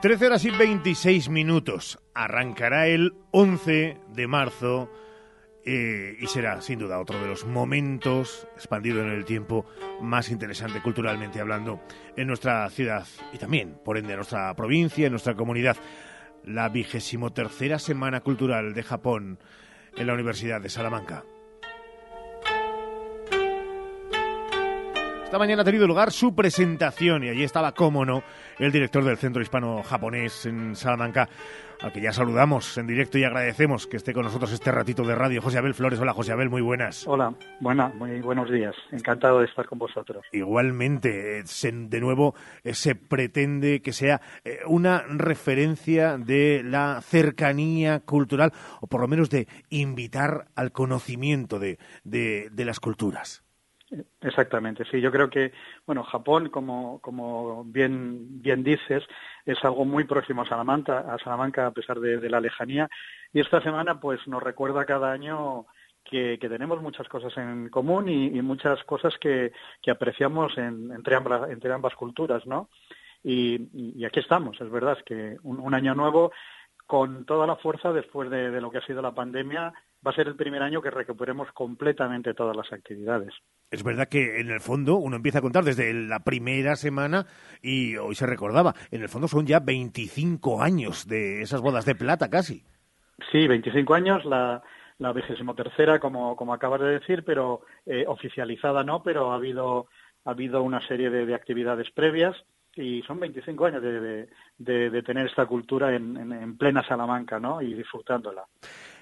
Trece horas y 26 minutos. Arrancará el 11 de marzo eh, y será sin duda otro de los momentos expandido en el tiempo más interesante culturalmente hablando en nuestra ciudad y también, por ende, en nuestra provincia, en nuestra comunidad. La vigésimo tercera Semana Cultural de Japón en la Universidad de Salamanca. Esta mañana ha tenido lugar su presentación y allí estaba, cómo no, el director del Centro Hispano Japonés en Salamanca, al que ya saludamos en directo y agradecemos que esté con nosotros este ratito de radio. José Abel Flores, hola José Abel, muy buenas. Hola, buena, muy buenos días. Encantado de estar con vosotros. Igualmente, eh, de nuevo eh, se pretende que sea eh, una referencia de la cercanía cultural o por lo menos de invitar al conocimiento de, de, de las culturas. Exactamente, sí. Yo creo que, bueno, Japón, como, como bien, bien dices, es algo muy próximo a Salamanca, a Salamanca a pesar de, la lejanía. Y esta semana, pues, nos recuerda cada año que, tenemos muchas cosas en común y, muchas cosas que, apreciamos en- entre, ambas, entre ambas culturas, ¿no? Y, aquí estamos, es verdad, es que un, año nuevo con toda la fuerza después de, de lo que ha sido la pandemia, va a ser el primer año que recuperemos completamente todas las actividades. Es verdad que en el fondo uno empieza a contar desde la primera semana y hoy se recordaba, en el fondo son ya 25 años de esas bodas de plata casi. Sí, 25 años, la, la vigésimo tercera, como, como acabas de decir, pero eh, oficializada no, pero ha habido, ha habido una serie de, de actividades previas y son 25 años de, de, tener esta cultura en, en- en plena Salamanca, ¿no? Y disfrutándola.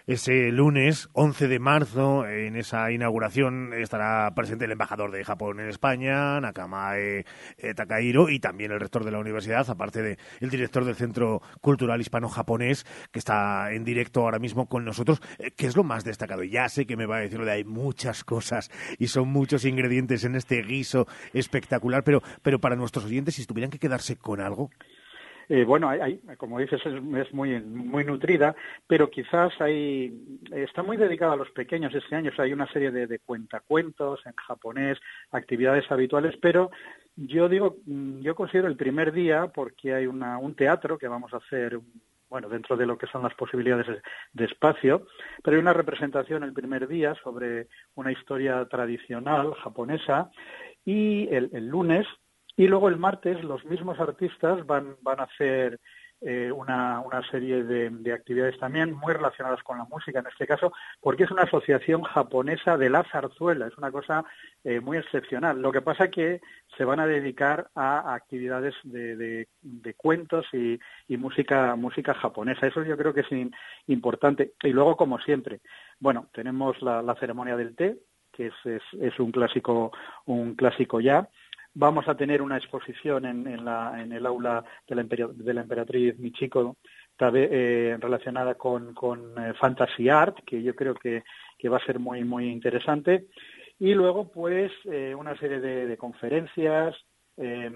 Ese lunes 11 de marzo. En esa inauguración estará presente el embajador de Japón en España, Nakamae eh, Takahiro, y también el rector de la universidad, aparte del el director del Centro Cultural Hispano-Japonés, que está en directo ahora mismo con nosotros. Eh, ¿Qué es lo más destacado? Ya sé que me va a decir de hay muchas cosas y son muchos ingredientes en este guiso espectacular, pero, pero para nuestros oyentes, si tuvieran que quedarse con algo. Eh, bueno, hay, como dices, es, muy, muy nutrida, pero quizás hay, está muy dedicada a los pequeños este año. hay una serie de, cuentacuentos en japonés, actividades habituales, pero yo digo, mm, yo considero el primer día porque hay una, un teatro que vamos a hacer bueno, dentro de lo que son las posibilidades de espacio, pero hay una representación el primer día sobre una historia tradicional japonesa y el lunes y luego el martes los mismos artistas van, van a hacer eh, una, una, serie de, actividades también muy relacionadas con la música en este caso, porque es una asociación japonesa de la zarzuela, es una cosa eh, muy excepcional. Lo que pasa que se van a dedicar a, actividades de, de, cuentos y, y, música, música japonesa. Eso yo creo que es importante. Y luego, como siempre, bueno, tenemos la, la ceremonia del té, que es, es, es un clásico, un clásico ya Vamos a tener una exposición en, en, la, en el aula de la, de la emperatriz Michiko eh, relacionada con, con eh, fantasy art, que yo creo que, va a ser muy, muy interesante. Y luego, pues, eh, una serie de, de conferencias em,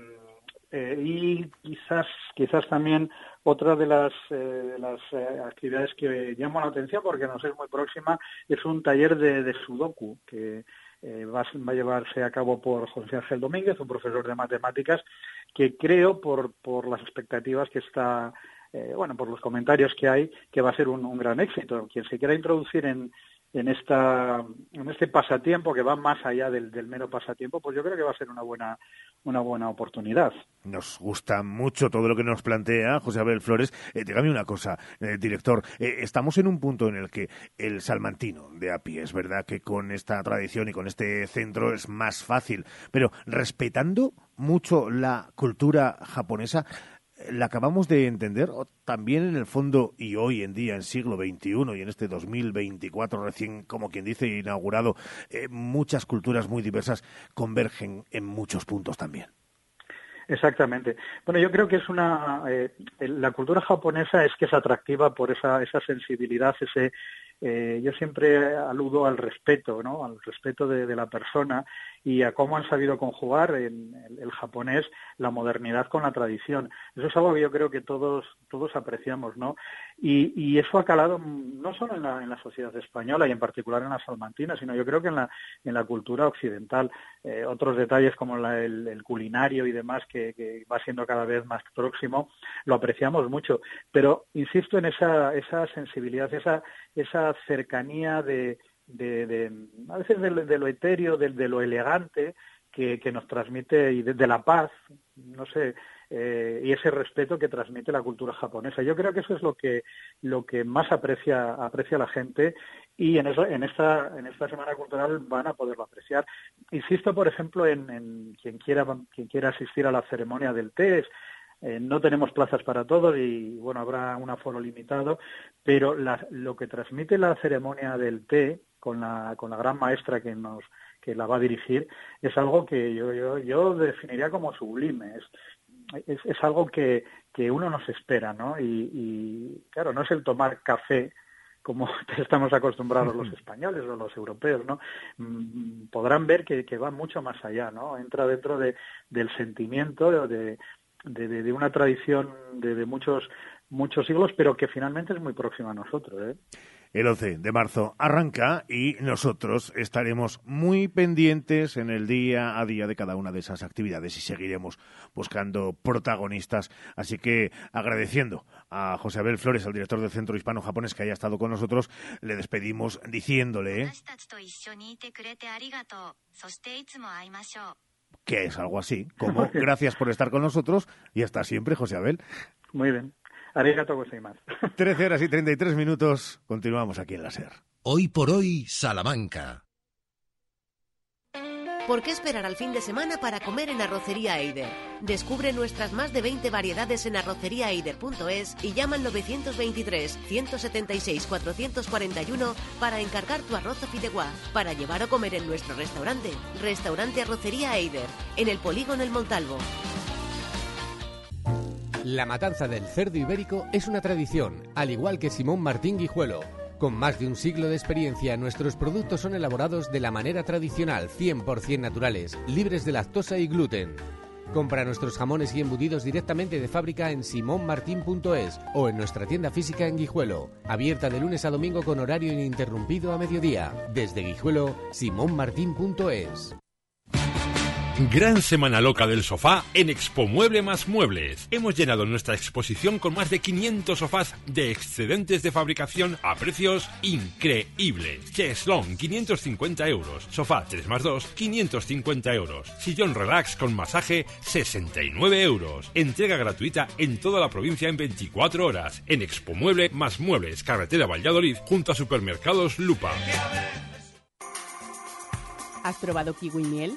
eh, y quizás, quizás también otra de las, eh, las actividades que llama la atención porque nos es muy próxima es un taller de, de Sudoku que eh, va, a llevarse a cabo por José Ángel Domínguez, un profesor de matemáticas, que creo por, por las expectativas que está, eh, bueno, por los comentarios que hay, que va a ser un, un gran éxito. Quien se quiera introducir en, en, esta, en este pasatiempo que va más allá del, del, mero pasatiempo, pues yo creo que va a ser una buena, una buena oportunidad. Nos gusta mucho todo lo que nos plantea José Abel Flores. Eh, dígame una cosa, eh, director, eh, estamos en un punto en el que el salmantino de a es verdad que con esta tradición y con este centro es más fácil, pero respetando mucho la cultura japonesa, la acabamos de entender también en el fondo y hoy en día en siglo XXI y en este 2024 recién como quien dice inaugurado eh, muchas culturas muy diversas convergen en muchos puntos también. Exactamente. Bueno, yo creo que es una eh, la cultura japonesa es que es atractiva por esa esa sensibilidad, ese eh, yo siempre aludo al respeto, ¿no? Al respeto de la persona y a cómo han sabido conjugar en el, japonés la modernidad con la tradición. Eso es algo que yo creo que todos todos apreciamos, ¿no? Y, y eso ha calado no solo en la, sociedad española y en particular en la salmantina, sino yo creo que en la en la cultura occidental. Eh, otros detalles como la, el, el, culinario y demás que, que va siendo cada vez más próximo lo apreciamos mucho. Pero insisto en esa esa sensibilidad, esa esa cercanía de de, a veces de, lo etéreo, de, lo elegante que, que, nos transmite y de, la paz, no sé, eh, y ese respeto que transmite la cultura japonesa. Yo creo que eso es lo que lo que más aprecia aprecia la gente y en eso en esta en esta semana cultural van a poderlo apreciar. Insisto, por ejemplo, en, en quien quiera quien quiera asistir a la ceremonia del té. Eh, no tenemos plazas para todos y bueno habrá un aforo limitado, pero la, lo que transmite la ceremonia del té con la, con la gran maestra que nos que la va a dirigir, es algo que yo, yo, yo definiría como sublime. Es, es, es algo que, que uno nos espera, ¿no? Y, y claro, no es el tomar café como estamos acostumbrados los españoles o los europeos, ¿no? Mm, podrán ver que, que va mucho más allá, ¿no? Entra dentro de, del sentimiento de, de, de, de una tradición de, de muchos muchos siglos, pero que finalmente es muy próxima a nosotros, ¿eh? el 11 de marzo arranca y nosotros estaremos muy pendientes en el día a día de cada una de esas actividades y seguiremos buscando protagonistas. Así que agradeciendo a José Abel Flores, al director del Centro Hispano-Japonés, que haya estado con nosotros, le despedimos diciéndole que es algo así, como gracias por estar con nosotros y hasta siempre, José Abel. Muy bien. Arigato gozaimasu. 13 horas y 33 minutos. Continuamos aquí en la SER. Hoy por hoy, Salamanca. ¿Por qué esperar al fin de semana para comer en Arrocería Eider? Descubre nuestras más de 20 variedades en arroceriaeider.es y llama al 923 176 441 para encargar tu arroz o fideuá para llevar o comer en nuestro restaurante. Restaurante Arrocería Eider, en el Polígono El Montalvo. La matanza del cerdo ibérico es una tradición, al igual que Simón Martín Guijuelo. Con más de un siglo de experiencia, nuestros productos son elaborados de la manera tradicional, 100% naturales, libres de lactosa y gluten. Compra nuestros jamones y embutidos directamente de fábrica en simonmartin.es o en nuestra tienda física en Guijuelo, abierta de lunes a domingo con horario ininterrumpido a mediodía. Desde Guijuelo, simonmartin.es. Gran semana loca del sofá en Expo Mueble más Muebles. Hemos llenado nuestra exposición con más de 500 sofás de excedentes de fabricación a precios increíbles. Cheslong, 550 euros. Sofá 3 más 2, 550 euros. Sillón relax con masaje, 69 euros. Entrega gratuita en toda la provincia en 24 horas. En Expo Mueble más Muebles, carretera Valladolid, junto a supermercados Lupa. ¿Has probado kiwi miel?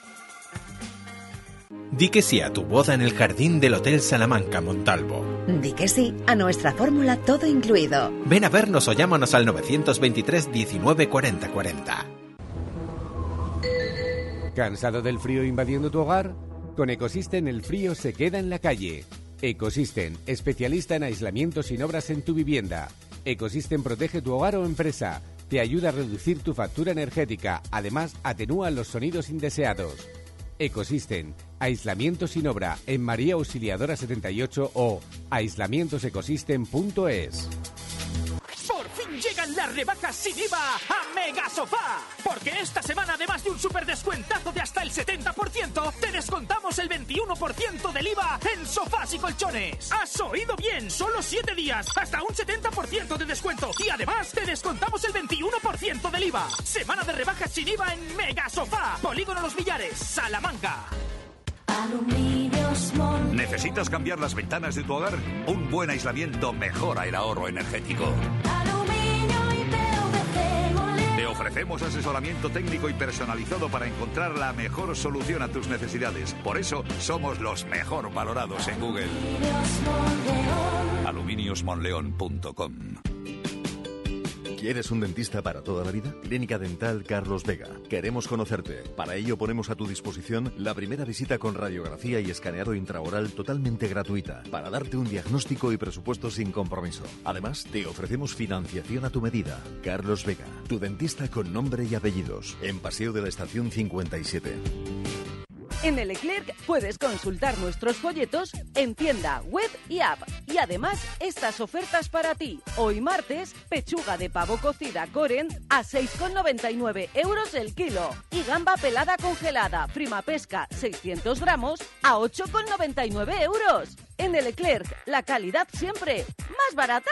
Di que sí a tu boda en el jardín del Hotel Salamanca Montalvo. Di que sí a nuestra fórmula todo incluido. Ven a vernos o llámanos al 923 19 40 40. ¿Cansado del frío invadiendo tu hogar? Con Ecosystem el frío se queda en la calle. Ecosystem, especialista en aislamiento sin obras en tu vivienda. Ecosystem protege tu hogar o empresa. Te ayuda a reducir tu factura energética. Además, atenúa los sonidos indeseados. Ecosystem, aislamiento sin obra en María Auxiliadora 78 o aislamientosecosystem.es. Llegan las rebajas sin IVA a Mega Sofá. Porque esta semana, además de un super descuentazo de hasta el 70%, te descontamos el 21% del IVA en sofás y colchones. ¿Has oído bien? Solo 7 días, hasta un 70% de descuento. Y además te descontamos el 21% del IVA. Semana de rebajas sin IVA en Mega Sofá. Polígono Los Villares, Salamanca. ¿Necesitas cambiar las ventanas de tu hogar? Un buen aislamiento mejora el ahorro energético. Ofrecemos asesoramiento técnico y personalizado para encontrar la mejor solución a tus necesidades. Por eso somos los mejor valorados en Google. Aluminiosmonleón.com ¿Quieres un dentista para toda la vida? Clínica Dental Carlos Vega. Queremos conocerte. Para ello ponemos a tu disposición la primera visita con radiografía y escaneado intraoral totalmente gratuita para darte un diagnóstico y presupuesto sin compromiso. Además, te ofrecemos financiación a tu medida. Carlos Vega, tu dentista con nombre y apellidos. En Paseo de la Estación 57. En el Leclerc puedes consultar nuestros folletos en tienda, web y app. Y además, estas ofertas para ti. Hoy martes, pechuga de pavo cocida Coren a 6,99 euros el kilo. Y gamba pelada congelada, prima pesca 600 gramos a 8,99 euros. En el Leclerc, la calidad siempre. ¿Más barata?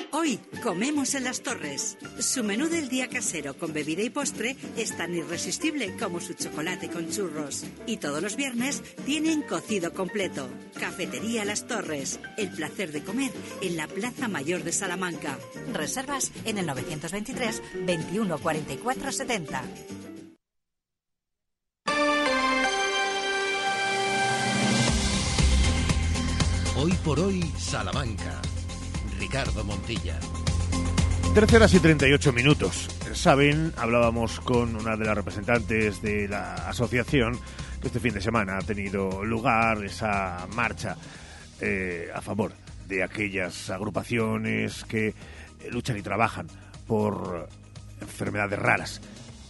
Hoy comemos en las torres. Su menú del día casero con bebida y postre es tan irresistible como su chocolate con churros. Y todos los viernes tienen cocido completo. Cafetería Las Torres. El placer de comer en la Plaza Mayor de Salamanca. Reservas en el 923 21 44 70. Hoy por hoy, Salamanca. Ricardo Montilla. 13 horas y 38 minutos. Saben, hablábamos con una de las representantes de la asociación que este fin de semana ha tenido lugar esa marcha eh, a favor de aquellas agrupaciones que luchan y trabajan por enfermedades raras.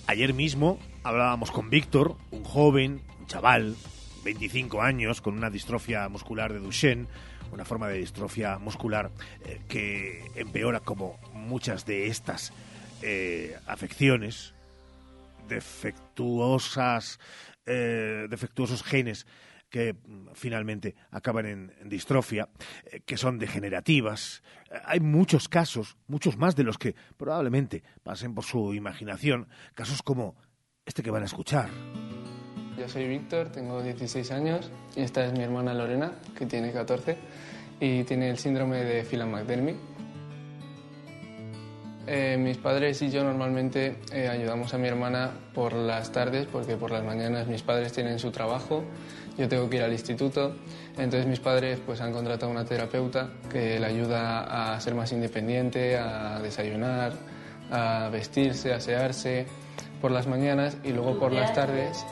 Ayer mismo hablábamos con Víctor, un joven, un chaval, 25 años, con una distrofia muscular de Duchenne, una forma de distrofia muscular eh, que empeora como muchas de estas eh, afecciones, defectuosas, eh, defectuosos genes que finalmente acaban en, distrofia, que son degenerativas. hay muchos casos, muchos más de los que probablemente pasen por su imaginación, casos como este que van a escuchar. Yo soy Víctor, tengo 16 años y esta es mi hermana Lorena, que tiene 14 y tiene el síndrome de Phelan-McDermid. Eh, mis padres y yo normalmente eh, ayudamos a mi hermana por las tardes porque por las mañanas mis padres tienen su trabajo, yo tengo que ir al instituto, entonces mis padres pues han contratado una terapeuta que le ayuda a ser más independiente, a desayunar, a vestirse, a asearse por las mañanas y luego por las tardes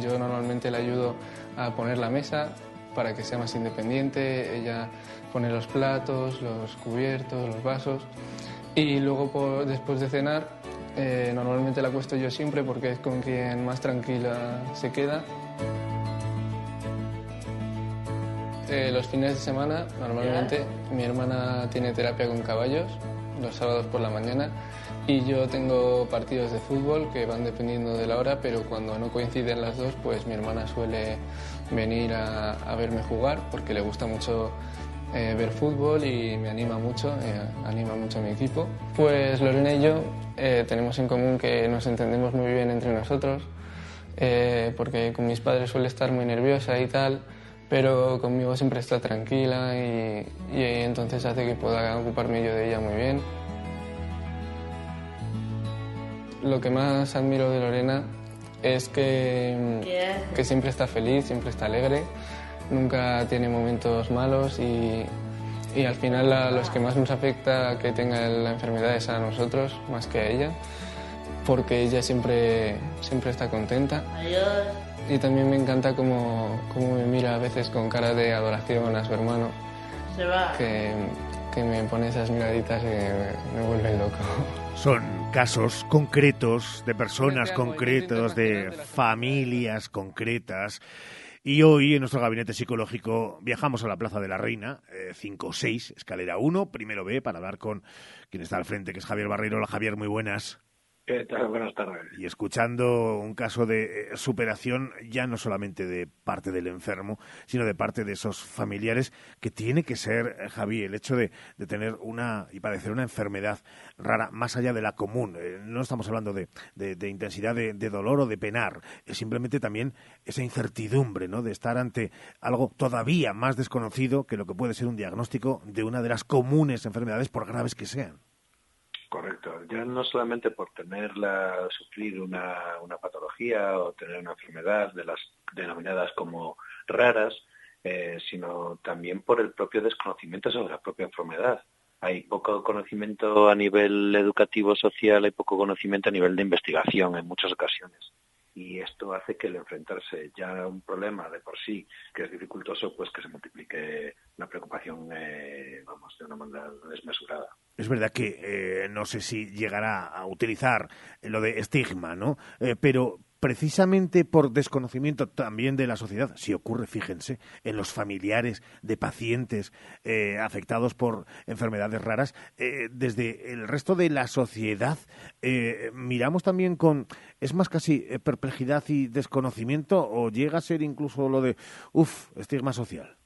yo normalmente le ayudo a poner la mesa para que sea más independiente, ella pone los platos, los cubiertos, los vasos. Y luego después de cenar eh, normalmente la acuesto yo siempre porque es con quien más tranquila se queda. Eh, los fines de semana normalmente mi hermana tiene terapia con caballos los sábados por la mañana y yo tengo partidos de fútbol que van dependiendo de la hora, pero cuando no coinciden las dos, pues mi hermana suele venir a, verme jugar porque le gusta mucho eh, ver fútbol y me anima mucho, eh, anima mucho a mi equipo. Pues Lorena y yo eh, tenemos en común que nos entendemos muy bien entre nosotros, porque con mis padres suele estar muy nerviosa y tal, pero conmigo siempre está tranquila y, y entonces hace que pueda ocuparme yo de ella muy bien. Lo que más admiro de Lorena es que, que siempre está feliz, siempre está alegre, nunca tiene momentos malos y, y al final a los que más nos afecta que tenga la enfermedad es a nosotros más que a ella, porque ella siempre, siempre está contenta. Adiós. Y también me encanta cómo, cómo me mira a veces con cara de adoración a su hermano. Se va. Que, que me pone esas miraditas y me, me vuelve loco. Son casos concretos de personas concretas, de familias concretas. Y hoy en nuestro gabinete psicológico viajamos a la Plaza de la Reina, 5 o 6, escalera 1, primero B, para hablar con quien está al frente, que es Javier Barreiro. Hola Javier, muy buenas. Buenas tardes. Y escuchando un caso de eh, superación ya no solamente de parte del enfermo, sino de parte de esos familiares, que tiene que ser, eh, Javi, el hecho de, tener una y padecer una enfermedad rara más allá de la común. Eh, no estamos hablando de, intensidad de, dolor o de penar, es simplemente también esa incertidumbre, ¿no? De estar ante algo todavía más desconocido que lo que puede ser un diagnóstico de una de las comunes enfermedades, por graves que sean. Correcto. Ya no solamente por tenerla, sufrir una, una patología o tener una enfermedad de las denominadas como raras, eh, sino también por el propio desconocimiento sobre la propia enfermedad. Hay poco conocimiento a nivel educativo social, hay poco conocimiento a nivel de investigación en muchas ocasiones y esto hace que el enfrentarse ya a un problema de por sí que es dificultoso, pues que se multiplique la preocupación, eh, vamos, de una manera desmesurada. Es verdad que eh, no sé si llegará a utilizar lo de estigma, ¿no? Eh, pero precisamente por desconocimiento también de la sociedad, si ocurre, fíjense, en los familiares de pacientes eh, afectados por enfermedades raras, eh, desde el resto de la sociedad eh, miramos también con, es más casi perplejidad y desconocimiento o llega a ser incluso lo de, uff, estigma social.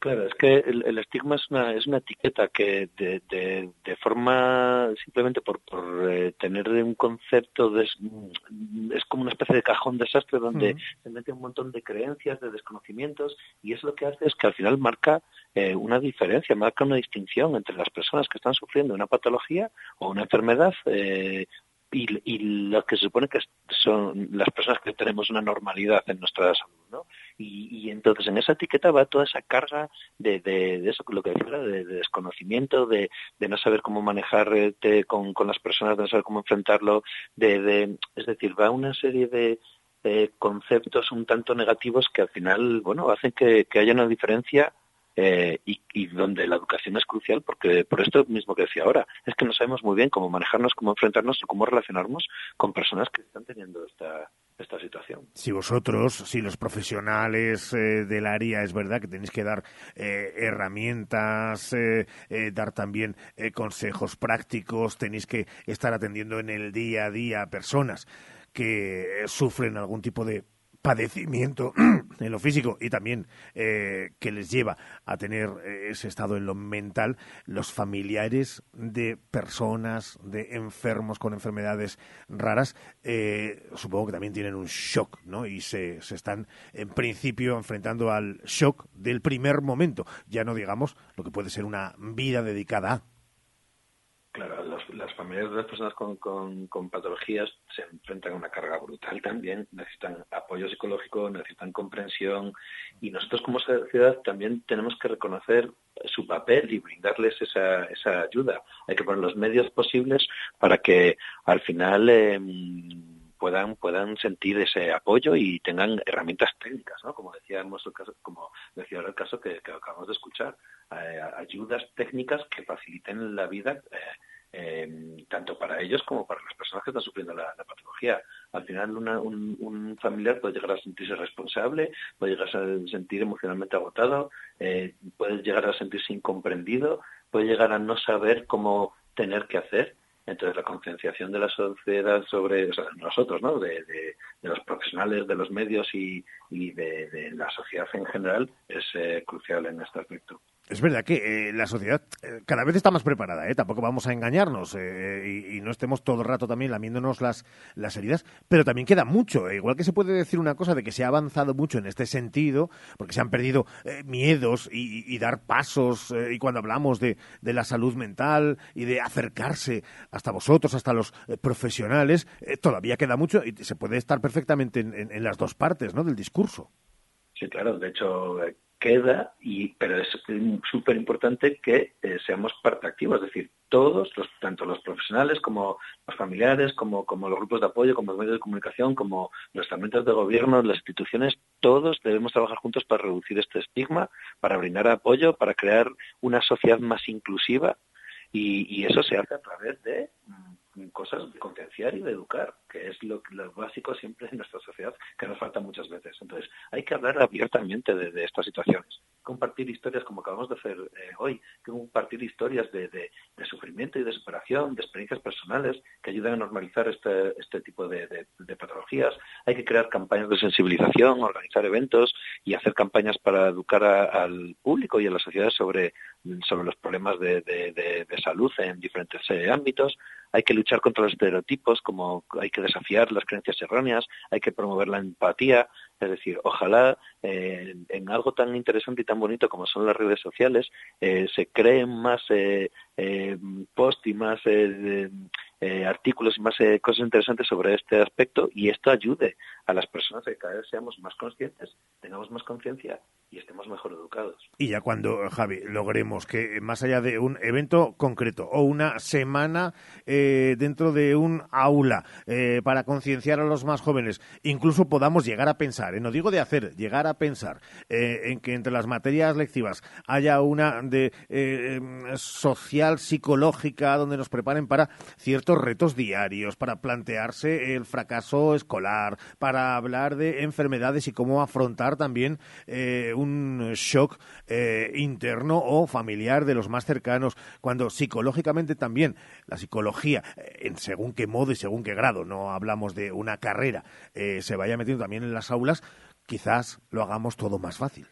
Claro, es que el, estigma es una, es una etiqueta que de, de, forma, simplemente por, por eh, tener un concepto, de, es como una especie de cajón desastre donde se mete un montón de creencias, de desconocimientos, y es lo que hace es que al final marca eh, una diferencia, marca una distinción entre las personas que están sufriendo una patología o una enfermedad eh, y, y lo que se supone que son las personas que tenemos una normalidad en nuestra salud, ¿no? Y, entonces en esa etiqueta va toda esa carga de, de, eso, lo que decía, de, desconocimiento, de, de, no saber cómo manejarte con, con las personas, de no saber cómo enfrentarlo, de, de, es decir, va una serie de, conceptos un tanto negativos que al final, bueno, hacen que, haya una diferencia eh, y, donde la educación es crucial, porque por esto mismo que decía ahora, es que no sabemos muy bien cómo manejarnos, cómo enfrentarnos y cómo relacionarnos con personas que están teniendo esta, esta situación. Si vosotros, si los profesionales eh, del área, es verdad que tenéis que dar herramientas, dar también consejos prácticos, tenéis que estar atendiendo en el día a día a personas que sufren algún tipo de padecimiento en lo físico y también eh, que les lleva a tener eh, ese estado en lo mental, los familiares de personas, de enfermos con enfermedades raras, eh, supongo que también tienen un shock, ¿no? Y se, se están, en principio, enfrentando al shock del primer momento, ya no digamos lo que puede ser una vida dedicada a Claro, las familias de las personas con, con, patologías se enfrentan a una carga brutal también, necesitan apoyo psicológico, necesitan comprensión y nosotros como sociedad también tenemos que reconocer su papel y brindarles esa, esa ayuda. Hay que poner los medios posibles para que al final em, puedan puedan sentir ese apoyo y tengan herramientas técnicas, ¿no? Como decíamos el caso, como decía ahora el caso que, acabamos de escuchar, eh, ayudas técnicas que faciliten la vida eh, eh, tanto para ellos como para las personas que están sufriendo la, patología. Al final, un, familiar puede llegar a sentirse responsable, puede llegar a sentir emocionalmente agotado, eh, puede llegar a sentirse incomprendido, puede llegar a no saber cómo tener que hacer. Entonces, la concienciación de la sociedad sobre nosotros, ¿no? De, los profesionales, de los medios y, de, la sociedad en general es eh, crucial en este aspecto. Es verdad que eh, la sociedad eh, cada vez está más preparada, ¿eh? tampoco vamos a engañarnos y, no estemos todo el rato también lamiéndonos las, las heridas, pero también queda mucho. Igual que se puede decir una cosa de que se ha avanzado mucho en este sentido, porque se han perdido miedos y, dar pasos, y cuando hablamos de, de, la salud mental y de acercarse hasta vosotros, hasta los profesionales, todavía queda mucho y se puede estar perfectamente en, en las dos partes ¿no? del discurso. Sí, claro. De hecho, queda, y, pero es súper importante que eh, seamos parte activa, es decir, todos, tanto los profesionales como los familiares, como, como los grupos de apoyo, como los medios de comunicación, como los estamentos de gobierno, las instituciones, todos debemos trabajar juntos para reducir este estigma, para brindar apoyo, para crear una sociedad más inclusiva y, eso se hace a través de mm, cosas de concienciar y de educar, que es lo, básico siempre en nuestra sociedad, que nos falta muchas veces. Entonces, hay que hablar abiertamente de, estas situaciones, compartir historias como acabamos de hacer eh, hoy, compartir historias de, sufrimiento y de superación, de experiencias personales que ayudan a normalizar este, este tipo de, patologías. Hay que crear campañas de sensibilización, organizar eventos y hacer campañas para educar al público y a la sociedad sobre, sobre los problemas de, salud en diferentes eh, ámbitos. Hay que luchar contra los estereotipos, como hay que desafiar las creencias erróneas, hay que promover la empatía, es decir, ojalá eh, en algo tan interesante y tan bonito como son las redes sociales eh, se creen más eh, post y más artículos y más cosas interesantes sobre este aspecto y esto ayude a las personas a que cada vez seamos más conscientes, tengamos más conciencia y estemos mejor educados. Y ya cuando, Javi, logremos que más allá de un evento concreto o una semana dentro de un aula para concienciar a los más jóvenes, incluso podamos llegar a pensar, no digo de hacer, llegar a pensar eh, en que entre las materias lectivas haya una de eh, em, social psicológica donde nos preparen para ciertos retos diarios, para plantearse el fracaso escolar, para hablar de enfermedades y cómo afrontar también eh, un shock interno o familiar de los más cercanos, cuando psicológicamente también la psicología, en según qué modo y según qué grado, no hablamos de una carrera, se vaya metiendo también en las aulas, quizás lo hagamos todo más fácil.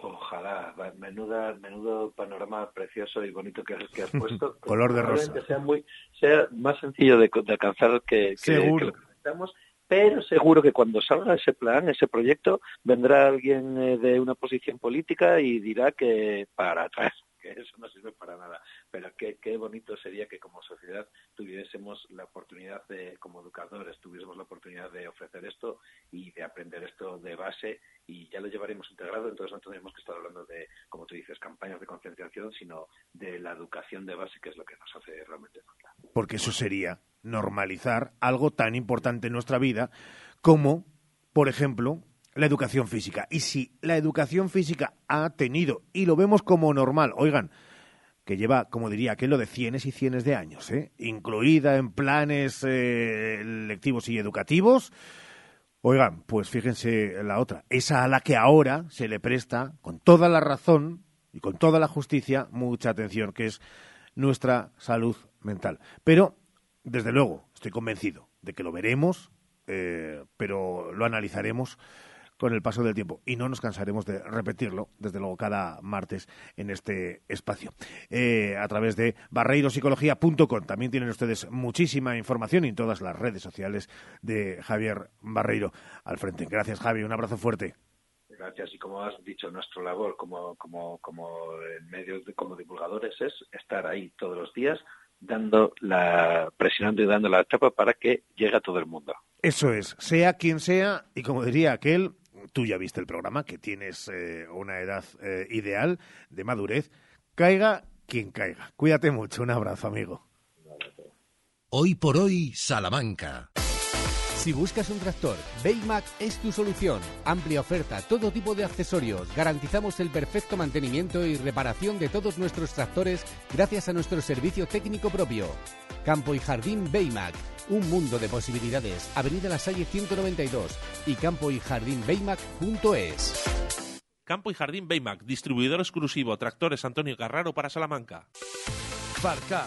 Ojalá, menuda, menudo panorama precioso y bonito que, has puesto. Color de rosa. Sea, muy, sea más sencillo de, alcanzar que, que, seguro. lo que necesitamos, pero seguro que cuando salga ese plan, ese proyecto, vendrá alguien eh, de una posición política y dirá que para atrás que eso no sirve para nada. Pero qué, qué bonito sería que como sociedad tuviésemos la oportunidad de, como educadores, tuviésemos la oportunidad de ofrecer esto y de aprender esto de base y ya lo llevaremos integrado, entonces no tendremos que estar hablando de, como tú dices, campañas de concienciación, sino de la educación de base, que es lo que nos hace realmente falta. Porque eso sería normalizar algo tan importante en nuestra vida como, por ejemplo, la educación física. Y si la educación física ha tenido, y lo vemos como normal, oigan, que lleva, como diría aquello, de cienes y cienes de años, ¿eh? incluida en planes eh, lectivos y educativos, oigan, pues fíjense la otra, esa a la que ahora se le presta, con toda la razón y con toda la justicia, mucha atención, que es nuestra salud mental. Pero, desde luego, estoy convencido de que lo veremos, eh, pero lo analizaremos con el paso del tiempo y no nos cansaremos de repetirlo, desde luego, cada martes en este espacio. Eh, a través de barreirosicología.com. También tienen ustedes muchísima información en todas las redes sociales de Javier Barreiro al frente. Gracias, Javi. Un abrazo fuerte. Gracias. Y como has dicho, nuestra labor como, como, como medios, como divulgadores es estar ahí todos los días dando la, presionando y dando la etapa para que llegue a todo el mundo. Eso es, sea quien sea, y como diría aquel, tú ya viste el programa, que tienes eh, una edad eh, ideal de madurez, caiga quien caiga. Cuídate mucho, un abrazo, amigo. Hoy por hoy, Salamanca. Si buscas un tractor, Baymac es tu solución. Amplia oferta, todo tipo de accesorios. Garantizamos el perfecto mantenimiento y reparación de todos nuestros tractores gracias a nuestro servicio técnico propio. Campo y Jardín Baymac. Un mundo de posibilidades. Avenida La Salle 192 y campo y jardín Baymac.es. Campo y Jardín Baymac, distribuidor exclusivo Tractores Antonio Carraro para Salamanca. Farcar,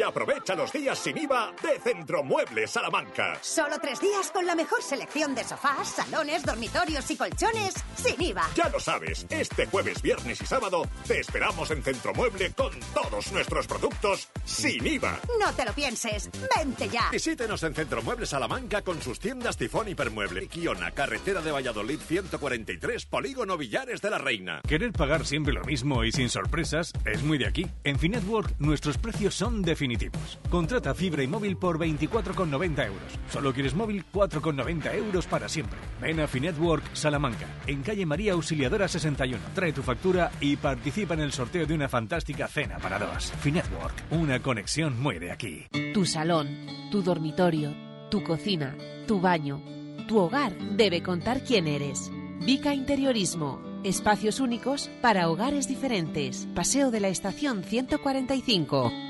Y aprovecha los días sin IVA de Centromuebles Salamanca. Solo tres días con la mejor selección de sofás, salones, dormitorios y colchones sin IVA. Ya lo sabes, este jueves, viernes y sábado te esperamos en Centromueble con todos nuestros productos sin IVA. No te lo pienses, vente ya. Visítenos en Centromueble Salamanca con sus tiendas Tifón Hipermueble. Quiona, carretera de Valladolid 143, Polígono Villares de la Reina. Querer pagar siempre lo mismo y sin sorpresas es muy de aquí. En Finetwork nuestros precios son definitivos. Contrata fibra y móvil por 24,90 euros. Solo quieres móvil 4,90 euros para siempre. Ven a Finetwork Salamanca, en calle María Auxiliadora 61. Trae tu factura y participa en el sorteo de una fantástica cena para dos. Finetwork, una conexión muy de aquí. Tu salón, tu dormitorio, tu cocina, tu baño, tu hogar debe contar quién eres. Vica Interiorismo. Espacios únicos para hogares diferentes. Paseo de la Estación 145.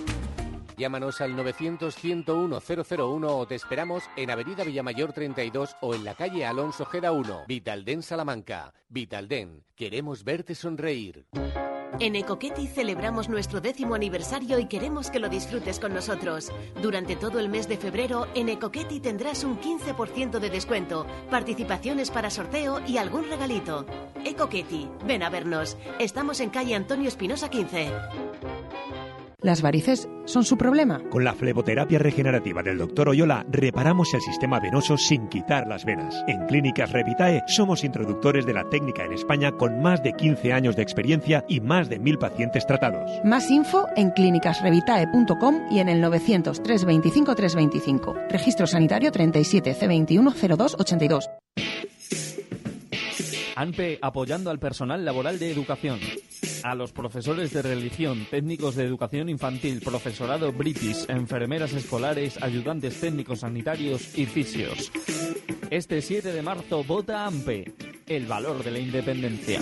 Llámanos al 900-101-001 o te esperamos en Avenida Villamayor 32 o en la calle Alonso Gera 1, Vitalden Salamanca. Vitalden, queremos verte sonreír. En Ecoqueti celebramos nuestro décimo aniversario y queremos que lo disfrutes con nosotros. Durante todo el mes de febrero, en Ecoqueti tendrás un 15% de descuento, participaciones para sorteo y algún regalito. Ecoqueti, ven a vernos. Estamos en calle Antonio Espinosa 15. ¿Las varices son su problema? Con la fleboterapia regenerativa del Dr. Oyola reparamos el sistema venoso sin quitar las venas. En Clínicas Revitae somos introductores de la técnica en España con más de 15 años de experiencia y más de mil pacientes tratados. Más info en clínicasrevitae.com y en el 900 325 325. Registro sanitario 37 C21 0282. ANPE apoyando al personal laboral de educación. A los profesores de religión, técnicos de educación infantil, profesorado british, enfermeras escolares, ayudantes técnicos sanitarios y fisios. Este 7 de marzo vota AMPE, el valor de la independencia.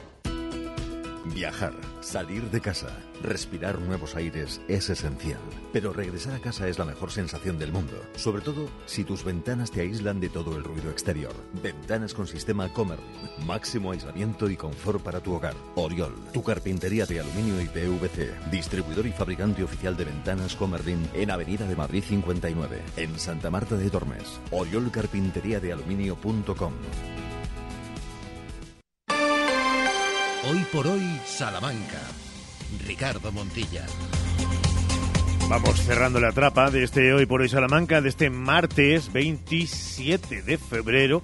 Viajar, salir de casa, respirar nuevos aires es esencial. Pero regresar a casa es la mejor sensación del mundo, sobre todo si tus ventanas te aíslan de todo el ruido exterior. Ventanas con sistema Comerlin, máximo aislamiento y confort para tu hogar. Oriol, tu carpintería de aluminio y PVC, distribuidor y fabricante oficial de ventanas Comerlin en Avenida de Madrid 59, en Santa Marta de Tormes. Oriolcarpinteriadealuminio.com Hoy por hoy, Salamanca. Ricardo Montilla. Vamos cerrando la trapa de este Hoy por Hoy Salamanca, de este martes 27 de febrero.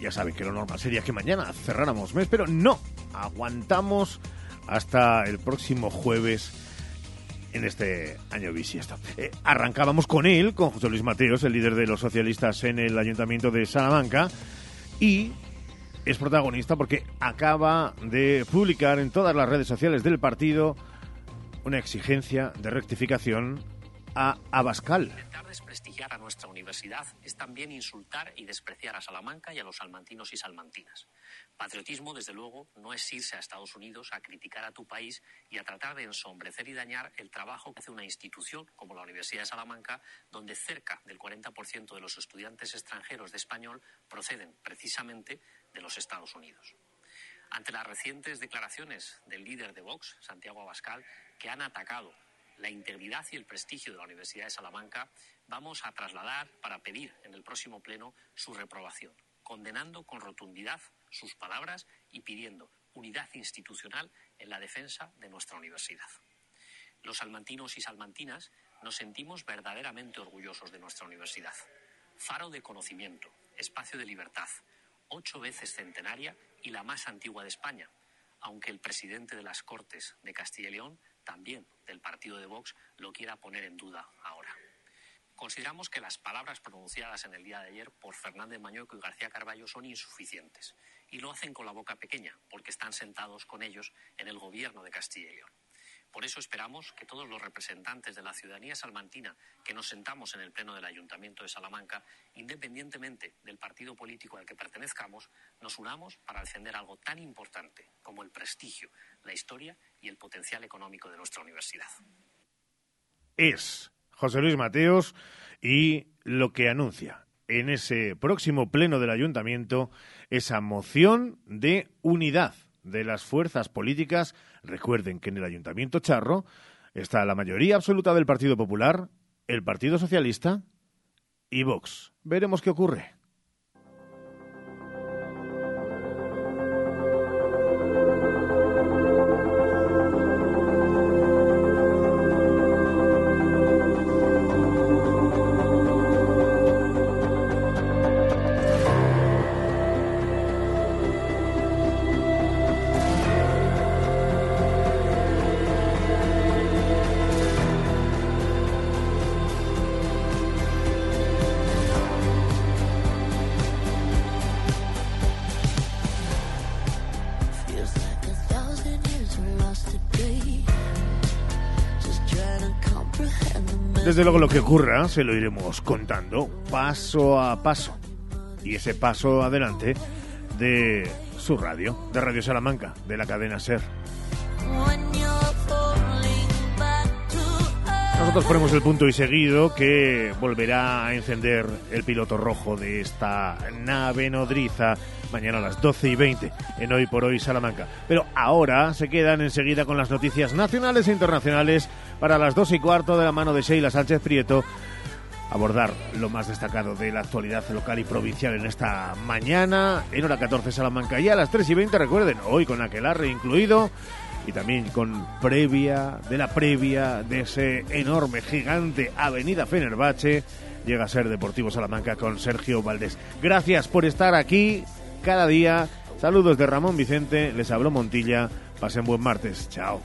Ya saben que lo normal sería que mañana cerráramos mes, pero no, aguantamos hasta el próximo jueves en este año bisiesto. Eh, arrancábamos con él, con José Luis Mateos, el líder de los socialistas en el Ayuntamiento de Salamanca, y es protagonista porque acaba de publicar en todas las redes sociales del partido una exigencia de rectificación a Abascal. Intentar desprestigiar a nuestra universidad es también insultar y despreciar a Salamanca y a los salmantinos y salmantinas. Patriotismo, desde luego, no es irse a Estados Unidos a criticar a tu país y a tratar de ensombrecer y dañar el trabajo que hace una institución como la Universidad de Salamanca, donde cerca del 40% de los estudiantes extranjeros de español proceden precisamente de los Estados Unidos. Ante las recientes declaraciones del líder de Vox, Santiago Abascal, que han atacado la integridad y el prestigio de la Universidad de Salamanca, vamos a trasladar para pedir en el próximo pleno su reprobación, condenando con rotundidad sus palabras y pidiendo unidad institucional en la defensa de nuestra universidad. Los salmantinos y salmantinas nos sentimos verdaderamente orgullosos de nuestra universidad. Faro de conocimiento, espacio de libertad, ocho veces centenaria y la más antigua de España, aunque el presidente de las Cortes de Castilla y León, también del partido de Vox, lo quiera poner en duda ahora. Consideramos que las palabras pronunciadas en el día de ayer por Fernández Mañueco y García Carballo son insuficientes y lo hacen con la boca pequeña porque están sentados con ellos en el gobierno de Castilla y León. Por eso esperamos que todos los representantes de la ciudadanía salmantina que nos sentamos en el Pleno del Ayuntamiento de Salamanca, independientemente del partido político al que pertenezcamos, nos unamos para defender algo tan importante como el prestigio, la historia y el potencial económico de nuestra universidad. Es José Luis Mateos y lo que anuncia en ese próximo Pleno del Ayuntamiento esa moción de unidad de las fuerzas políticas. Recuerden que en el Ayuntamiento Charro está la mayoría absoluta del Partido Popular, el Partido Socialista y Vox. Veremos qué ocurre. Luego lo que ocurra se lo iremos contando paso a paso. Y ese paso adelante de su radio, de Radio Salamanca, de la cadena SER. Nosotros ponemos el punto y seguido que volverá a encender el piloto rojo de esta nave nodriza mañana a las 12 y 20 en Hoy por Hoy Salamanca. Pero ahora se quedan enseguida con las noticias nacionales e internacionales para las 2 y cuarto de la mano de Sheila Sánchez Prieto abordar lo más destacado de la actualidad local y provincial en esta mañana, en hora 14 Salamanca y a las 3 y 20, recuerden, hoy con Aquelarre incluido y también con previa de la previa de ese enorme, gigante Avenida Fenerbahce, llega a ser Deportivo Salamanca con Sergio Valdés. Gracias por estar aquí cada día. Saludos de Ramón Vicente, les habló Montilla. Pasen buen martes. Chao.